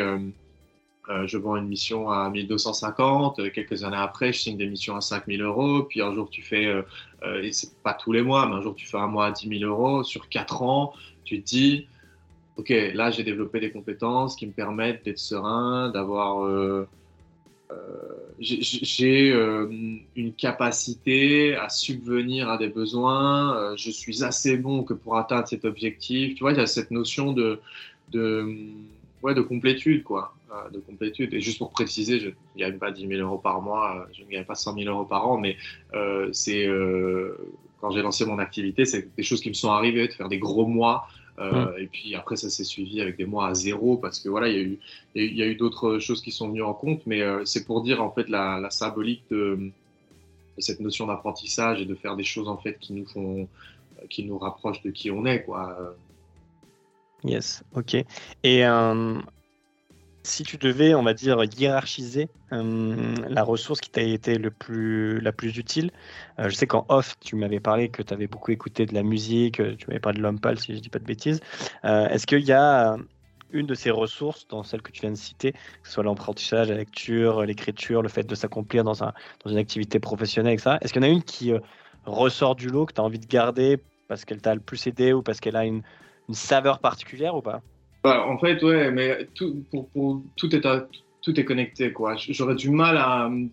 euh, je vends une mission à 1250, euh, quelques années après, je signe des missions à 5000 euros, puis un jour tu fais, euh, et c'est pas tous les mois, mais un jour tu fais un mois à 10 000 euros, sur 4 ans, tu te dis, ok, là j'ai développé des compétences qui me permettent d'être serein, d'avoir... j'ai une capacité à subvenir à des besoins, je suis assez bon que pour atteindre cet objectif. Tu vois, il y a cette notion de, ouais, de complétude, quoi de complétude. Et juste pour préciser, je ne gagne pas 10 000 euros par mois, euh, je ne gagne pas 100 000 euros par an, mais euh, c'est euh, quand j'ai lancé mon activité, c'est des choses qui me sont arrivées, de faire des gros mois. Mmh. Et puis après, ça s'est suivi avec des mois à zéro parce que voilà, il y a eu, il y a eu d'autres choses qui sont venues en compte, mais c'est pour dire en fait la, symbolique de, cette notion d'apprentissage et de faire des choses en fait qui nous font, qui nous rapprochent de qui on est, quoi. Yes, ok. Et si tu devais, on va dire, hiérarchiser euh, la ressource qui t'a été le plus, la plus utile, euh, je sais qu'en off, tu m'avais parlé que tu avais beaucoup écouté de la musique, euh, tu m'avais parlé de l'homme si je ne dis pas de bêtises. Est-ce qu'il y a une de ces ressources, dans celle que tu viens de citer, que ce soit l'apprentissage, la lecture, l'écriture, le fait de s'accomplir dans, un, dans une activité professionnelle, etc. Est-ce qu'il y en a une qui ressort du lot, que tu as envie de garder parce qu'elle t'a le plus aidé ou parce qu'elle a une, une saveur particulière ou pas? Bah, en fait, ouais, mais tout, est tout est connecté. quoi. J'aurais du mal,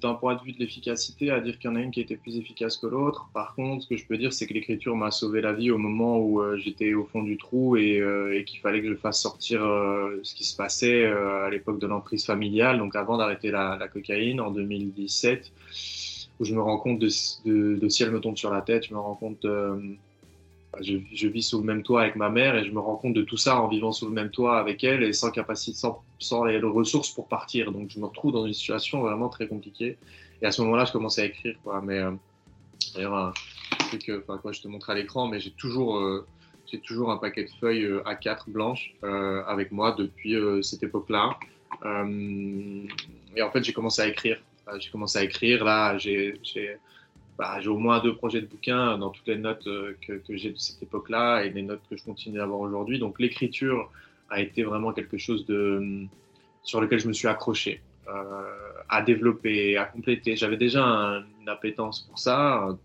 d'un point de vue de l'efficacité, à dire qu'il y en a une qui était plus efficace que l'autre. Par contre, ce que je peux dire, c'est que l'écriture m'a sauvé la vie au moment où euh, j'étais au fond du trou et, euh, et qu'il fallait que je fasse sortir euh, ce qui se passait à l'époque de l'emprise familiale, donc avant d'arrêter la, cocaïne en 2017, où je me rends compte de, de, de, si elle me tombe sur la tête, je me rends compte je, vis sous le même toit avec ma mère et je me rends compte de tout ça en vivant sous le même toit avec elle et sans capacité, sans, les ressources pour partir. Donc je me retrouve dans une situation vraiment très compliquée. Et à ce moment-là, je commence à écrire. Mais euh, d'ailleurs, un truc, enfin, quoi, je te montre à l'écran, mais j'ai toujours, euh, j'ai toujours un paquet de feuilles euh, A4 blanches euh, avec moi depuis euh, cette époque-là. et en fait, j'ai commencé à écrire. J'ai commencé à écrire. Là, j'ai bah, j'ai au moins deux projets de bouquins dans toutes les notes euh, que, j'ai de cette époque-là et les notes que je continue à avoir aujourd'hui. Donc l'écriture a été vraiment quelque chose de, sur lequel je me suis accroché, à développer, à compléter. J'avais déjà une appétence pour ça,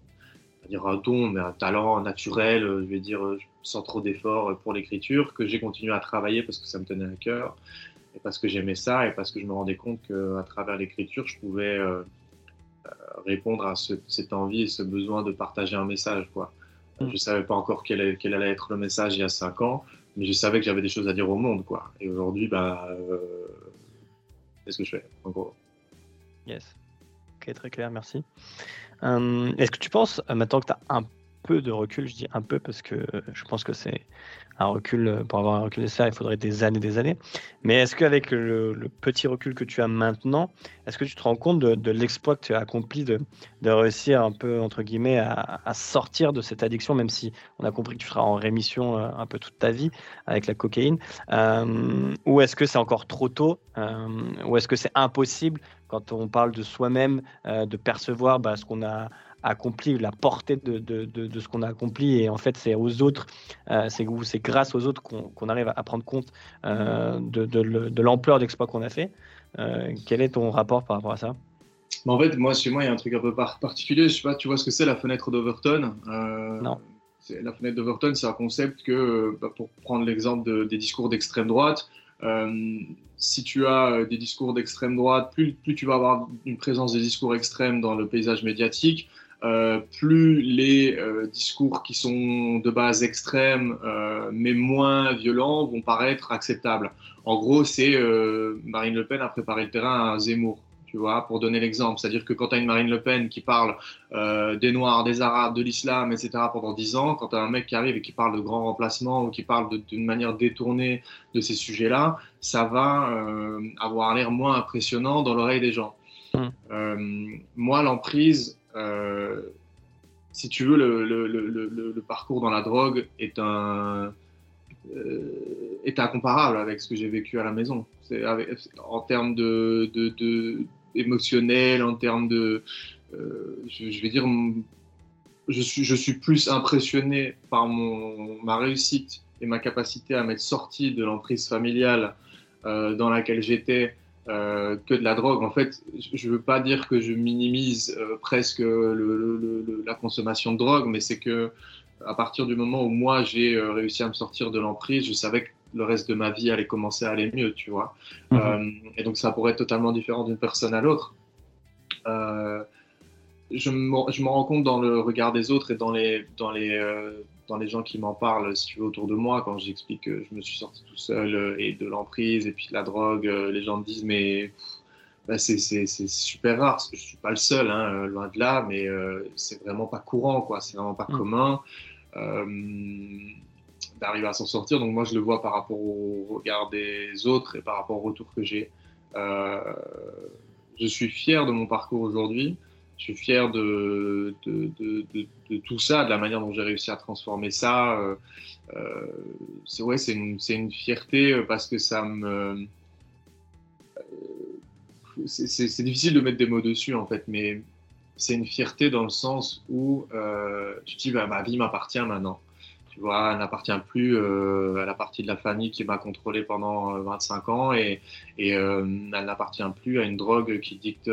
dire un don, mais un talent naturel, je vais dire sans trop d'efforts pour l'écriture, que j'ai continué à travailler parce que ça me tenait à cœur, et parce que j'aimais ça, et parce que je me rendais compte qu'à travers l'écriture, je pouvais euh, euh, répondre à cette envie et ce besoin de partager un message. Quoi. Mm. Je ne savais pas encore quel, quel, allait être le message il y a cinq ans, mais je savais que j'avais des choses à dire au monde. Quoi. Et aujourd'hui, bah, euh, c'est ce que je fais, en gros? Yes. Ok, très clair, merci. Est-ce que tu penses, maintenant que tu as un peu de recul, je dis un peu parce que je pense que c'est un recul, euh, pour avoir un recul ça, il faudrait des années, des années. Mais est-ce qu'avec le, petit recul que tu as maintenant, est-ce que tu te rends compte de, l'exploit que tu as accompli de, de, réussir un peu, entre guillemets, à, sortir de cette addiction, même si on a compris que tu seras en rémission euh, un peu toute ta vie avec la cocaïne euh, Ou est-ce que c'est encore trop tôt Ou est-ce que c'est impossible quand on parle de soi-même, de percevoir bah, ce qu'on a accompli, la portée de, de, de, ce qu'on a accompli. Et en fait, c'est aux autres, euh, c'est grâce aux autres qu'on arrive à prendre compte euh, de, l'ampleur d'exploit qu'on a fait. Euh, quel est ton rapport par rapport à ça? En fait, moi, chez moi, il y a un truc un peu particulier. Je sais pas, tu vois ce que c'est la fenêtre d'Overton Non. La fenêtre d'Overton, c'est un concept que, bah, pour prendre l'exemple des discours d'extrême droite, si tu as des discours d'extrême droite, plus, plus, tu vas avoir une présence des discours extrêmes dans le paysage médiatique, euh, plus les euh, discours qui sont de base extrême euh, mais moins violents vont paraître acceptables. En gros, c'est Marine Le Pen a préparé le terrain à Zemmour. Tu vois, pour donner l'exemple, c'est-à-dire que quand tu as une Marine Le Pen qui parle des Noirs, des Arabes, de l'islam, etc. pendant 10 ans, quand tu as un mec qui arrive et qui parle de grands remplacements ou qui parle d'une manière détournée de ces sujets-là, ça va avoir l'air moins impressionnant dans l'oreille des gens. Mmh. moi, l'emprise, si tu veux, le, parcours dans la drogue euh, est incomparable avec ce que j'ai vécu à la maison. en termes de, en termes de, euh, je, vais dire, je suis, plus impressionné par ma réussite et ma capacité à m'être sorti de l'emprise familiale dans laquelle j'étais euh, que de la drogue. En fait, je ne veux pas dire que je minimise euh, presque le, la consommation de drogue, mais c'est que à partir du moment où moi j'ai euh, réussi à me sortir de l'emprise, je savais que le reste de ma vie allait commencer à aller mieux, tu vois. Mhm. et donc ça pourrait être totalement différent d'une personne à l'autre. je me rends compte dans le regard des autres et dans les, dans les, dans les gens qui m'en parlent, si tu veux, autour de moi, quand j'explique que je me suis sorti tout seul euh, et de l'emprise et puis de la drogue, euh, les gens me disent mais bah, c'est super rare, parce que je suis pas le seul, hein, euh, loin de là, mais c'est vraiment pas courant, quoi, c'est vraiment pas mm. commun d'arriver à s'en sortir. Donc moi, je le vois par rapport au regard des autres et par rapport au retour que j'ai. je suis fier de mon parcours aujourd'hui je suis fier de, tout ça, de la manière dont j'ai réussi à transformer ça. Euh, euh c'est ouais, c'est une, fierté euh, parce que ça me. C'est difficile de mettre des mots dessus en fait, mais c'est une fierté dans le sens où euh, je dis bah, ma vie m'appartient maintenant. Tu vois, elle n'appartient plus euh, à la partie de la famille qui m'a contrôlé pendant 25 euh, ans et, euh, elle n'appartient plus à une drogue qui dicte,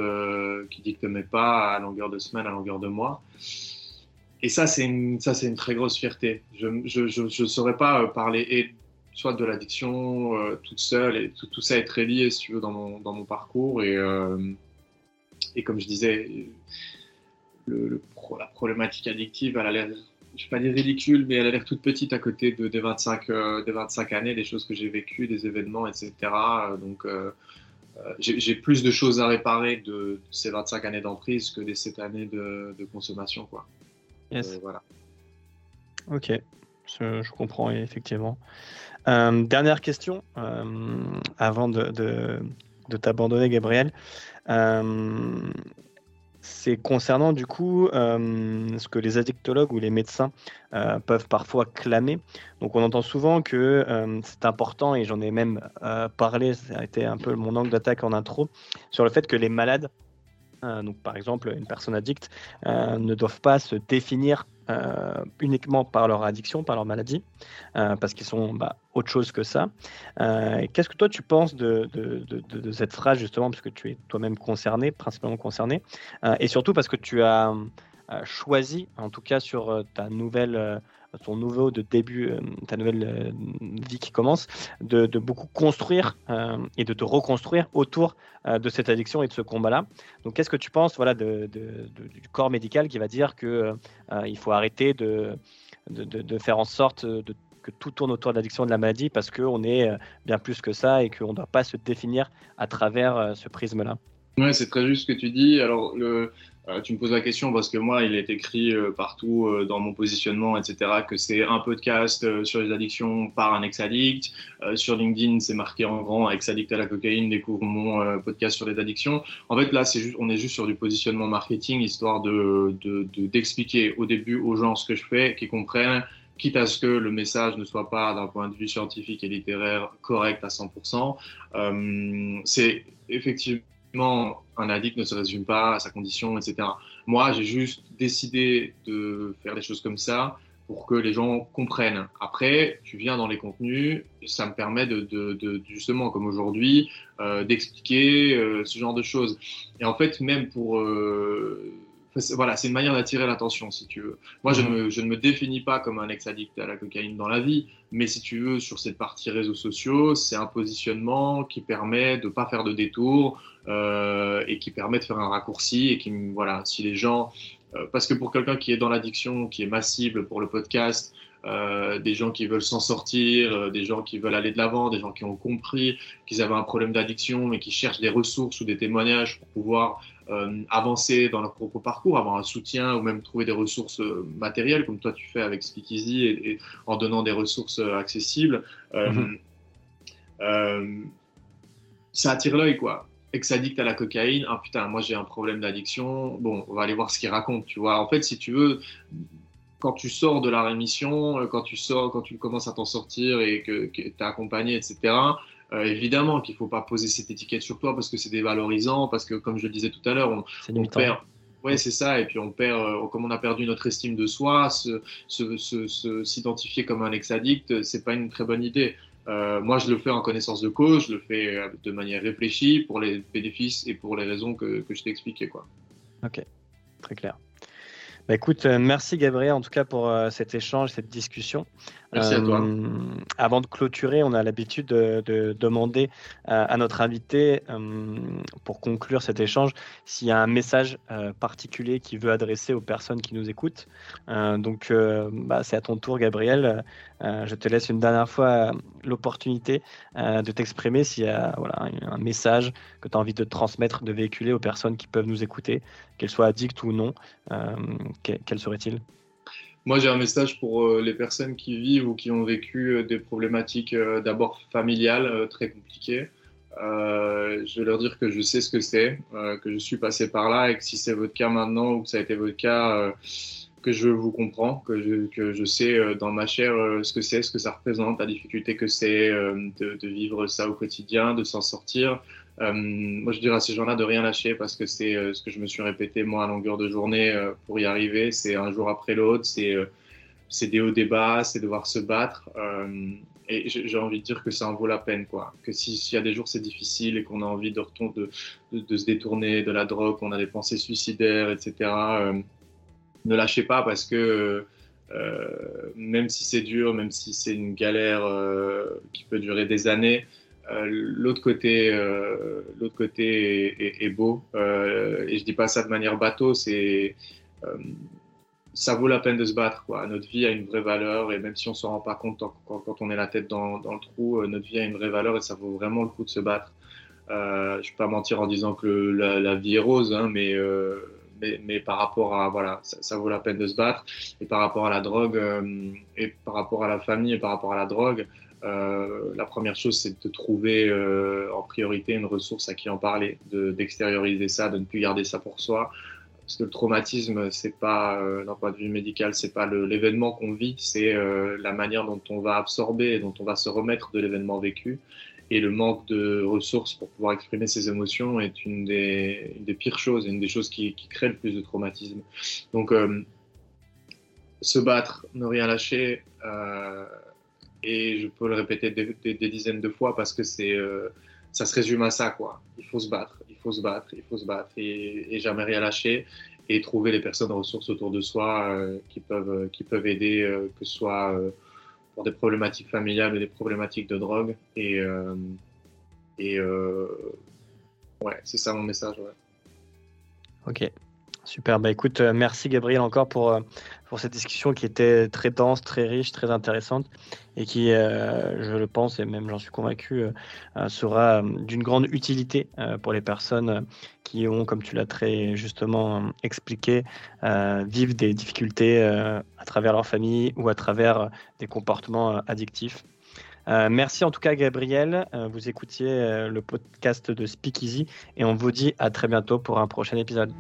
qui dicte mes pas à longueur de semaine, à longueur de mois. Et ça, c'est une, une très grosse fierté. Je ne saurais pas parler et soit de l'addiction toute seule et tout, ça est très lié, si tu veux, dans mon, dans mon parcours. Et, et comme je disais, la problématique addictive, elle a l'air je ne vais pas dire ridicule, mais elle a l'air toute petite à côté de, des, 25, euh, des 25 années, des choses que j'ai vécues, des événements, etc. Euh, donc, euh, j'ai plus de choses à réparer de, ces 25 années d'emprise que des 7 années de, consommation. Quoi. Yes. voilà. Ok, je, comprends effectivement. dernière question, avant de, de t'abandonner, Gabriel c'est concernant du coup euh, ce que les addictologues ou les médecins euh, peuvent parfois clamer. Donc on entend souvent que euh, c'est important, et j'en ai même parlé, ça a été un peu mon angle d'attaque en intro, sur le fait que les malades, donc par exemple une personne addicte, ne doivent pas se définir uniquement par leur addiction, par leur maladie, parce qu'ils sont bah, autre chose que ça. Qu'est-ce que toi tu penses de, de, cette phrase justement, parce que tu es toi-même concerné, principalement concerné, et surtout parce que tu as choisi, en tout cas sur ta nouvelle ton nouveau de début, euh, ta nouvelle euh, vie qui commence, de, beaucoup construire euh, et de te reconstruire autour de cette addiction et de ce combat-là. Donc, qu'est-ce que tu penses voilà, du corps médical qui va dire que il faut arrêter de, de, faire en sorte que tout tourne autour de l'addiction de la maladie parce qu'on est bien plus que ça et qu'on ne doit pas se définir à travers ce prisme-là? Oui, c'est très juste ce que tu dis. Alors, le, euh, tu me poses la question parce que moi, il est écrit euh, partout euh, dans mon positionnement, etc., que c'est un podcast sur les addictions par un ex-addict. sur LinkedIn, c'est marqué en grand ex-addict à la cocaïne, découvre mon podcast sur les addictions. En fait, là, c'est on est juste sur du positionnement marketing, histoire de, d'expliquer de, au début aux gens ce que je fais, qu'ils comprennent, quitte à ce que le message ne soit pas d'un point de vue scientifique et littéraire correct à 100%. Euh, c'est effectivement un addict ne se résume pas à sa condition, etc. Moi, j'ai juste décidé de faire des choses comme ça pour que les gens comprennent. Après, tu viens dans les contenus, ça me permet de, justement, comme aujourd'hui, euh, d'expliquer euh, ce genre de choses. Et en fait, même pour euh, voilà, c'est une manière d'attirer l'attention, si tu veux. Moi, je, mhm. je, ne me définis pas comme un ex-addict à la cocaïne dans la vie, mais si tu veux, sur cette partie réseaux sociaux, c'est un positionnement qui permet de ne pas faire de détour euh, et qui permet de faire un raccourci et qui, voilà, si les gens, euh, parce que pour quelqu'un qui est dans l'addiction, qui est ma cible pour le podcast, euh, des gens qui veulent s'en sortir, euh, des gens qui veulent aller de l'avant, des gens qui ont compris qu'ils avaient un problème d'addiction mais qui cherchent des ressources ou des témoignages pour pouvoir euh, avancer dans leur propre parcours, avoir un soutien ou même trouver des ressources euh, matérielles comme toi tu fais avec Speakeasy et, et en donnant des ressources euh, accessibles. Mhm. ça attire l'œil quoi ex-addict à la cocaïne, ah putain, moi j'ai un problème d'addiction, bon, on va aller voir ce qu'il raconte, tu vois. En fait, si tu veux, quand tu sors de la rémission, quand tu sors, quand tu commences à t'en sortir et que, que tu es accompagné, etc., euh, évidemment qu'il ne faut pas poser cette étiquette sur toi parce que c'est dévalorisant, parce que comme je le disais tout à l'heure, on, perd. Ouais, c'est ça. Et puis on perd, euh, comme on a perdu notre estime de soi, s'identifier comme un ex-addict, c'est pas une très bonne idée. Euh, moi, je le fais en connaissance de cause, je le fais de manière réfléchie pour les bénéfices et pour les raisons que, que je t'ai expliquées. Ok, très clair. Bah, écoute, merci Gabriel en tout cas pour cet échange, cette discussion. Toi. Euh, avant de clôturer, on a l'habitude de, demander à, notre invité, euh, pour conclure cet échange, s'il y a un message euh, particulier qu'il veut adresser aux personnes qui nous écoutent. donc, bah, c'est à ton tour, Gabriel. je te laisse une dernière fois l'opportunité de t'exprimer s'il y a un message que tu as envie de transmettre, de véhiculer aux personnes qui peuvent nous écouter, qu'elles soient addictes ou non. quel serait-il? Moi, j'ai un message pour euh, les personnes qui vivent ou qui ont vécu euh, des problématiques euh, d'abord familiales très compliquées. je vais leur dire que je sais ce que c'est, que je suis passé par là et que si c'est votre cas maintenant ou que ça a été votre cas, que je vous comprends, que je, sais dans ma chair ce que c'est, ce que ça représente, la difficulté que c'est de, vivre ça au quotidien, de s'en sortir, euh, moi, je dirais à ces gens-là de rien lâcher parce que c'est euh, ce que je me suis répété moi à longueur de journée euh, pour y arriver. C'est un jour après l'autre, c'est des hauts, des bas, c'est devoir se battre. et j'ai envie de dire que ça en vaut la peine, quoi. Que s'il y a des jours c'est difficile et qu'on a envie de, de, de, se détourner de la drogue, qu'on a des pensées suicidaires, etc. ne lâchez pas parce que même si c'est dur, même si c'est une galère qui peut durer des années, euh, l'autre côté, euh, l'autre côté est, beau. Euh, et je dis pas ça de manière bateau, c'est ça vaut la peine de se battre. Notre vie a une vraie valeur et même si on s'en rend pas compte quand, on est la tête dans, le trou, notre vie a une vraie valeur et ça vaut vraiment le coup de se battre. Je ne vais pas mentir en disant que la, vie est rose, hein, mais, mais, par rapport à voilà, ça, vaut la peine de se battre. Et par rapport à la drogue et par rapport à la famille et par rapport à la drogue, euh, la première chose, c'est de trouver euh, en priorité une ressource à qui en parler, d'extérioriser ça, de ne plus garder ça pour soi. Parce que le traumatisme, c'est pas, euh, d'un point de vue médical, c'est pas l'événement qu'on vit, c'est la manière dont on va absorber dont on va se remettre de l'événement vécu. Et le manque de ressources pour pouvoir exprimer ses émotions est une des, pires choses, une des choses qui crée le plus de traumatisme. Donc, se battre, ne rien lâcher. Et je peux le répéter des, dizaines de fois parce que c'est, ça se résume à ça, quoi. Il faut se battre, il faut se battre, il faut se battre et, jamais rien lâcher et trouver les personnes ressources autour de soi euh, qui, peuvent, qui peuvent aider, euh, que ce soit euh, pour des problématiques familiales ou des problématiques de drogue. Et, et ouais, c'est ça mon message. Ouais. Ok, super. Bah écoute, merci Gabriel encore pour, pour cette discussion qui était très dense, très riche, très intéressante et qui, euh, je le pense et même j'en suis convaincu, euh, sera d'une grande utilité euh, pour les personnes qui ont, comme tu l'as très justement expliqué, vivent des difficultés à travers leur famille ou à travers des comportements addictifs. merci en tout cas Gabriel. vous écoutiez le podcast de Speakeasy et on vous dit à très bientôt pour un prochain épisode.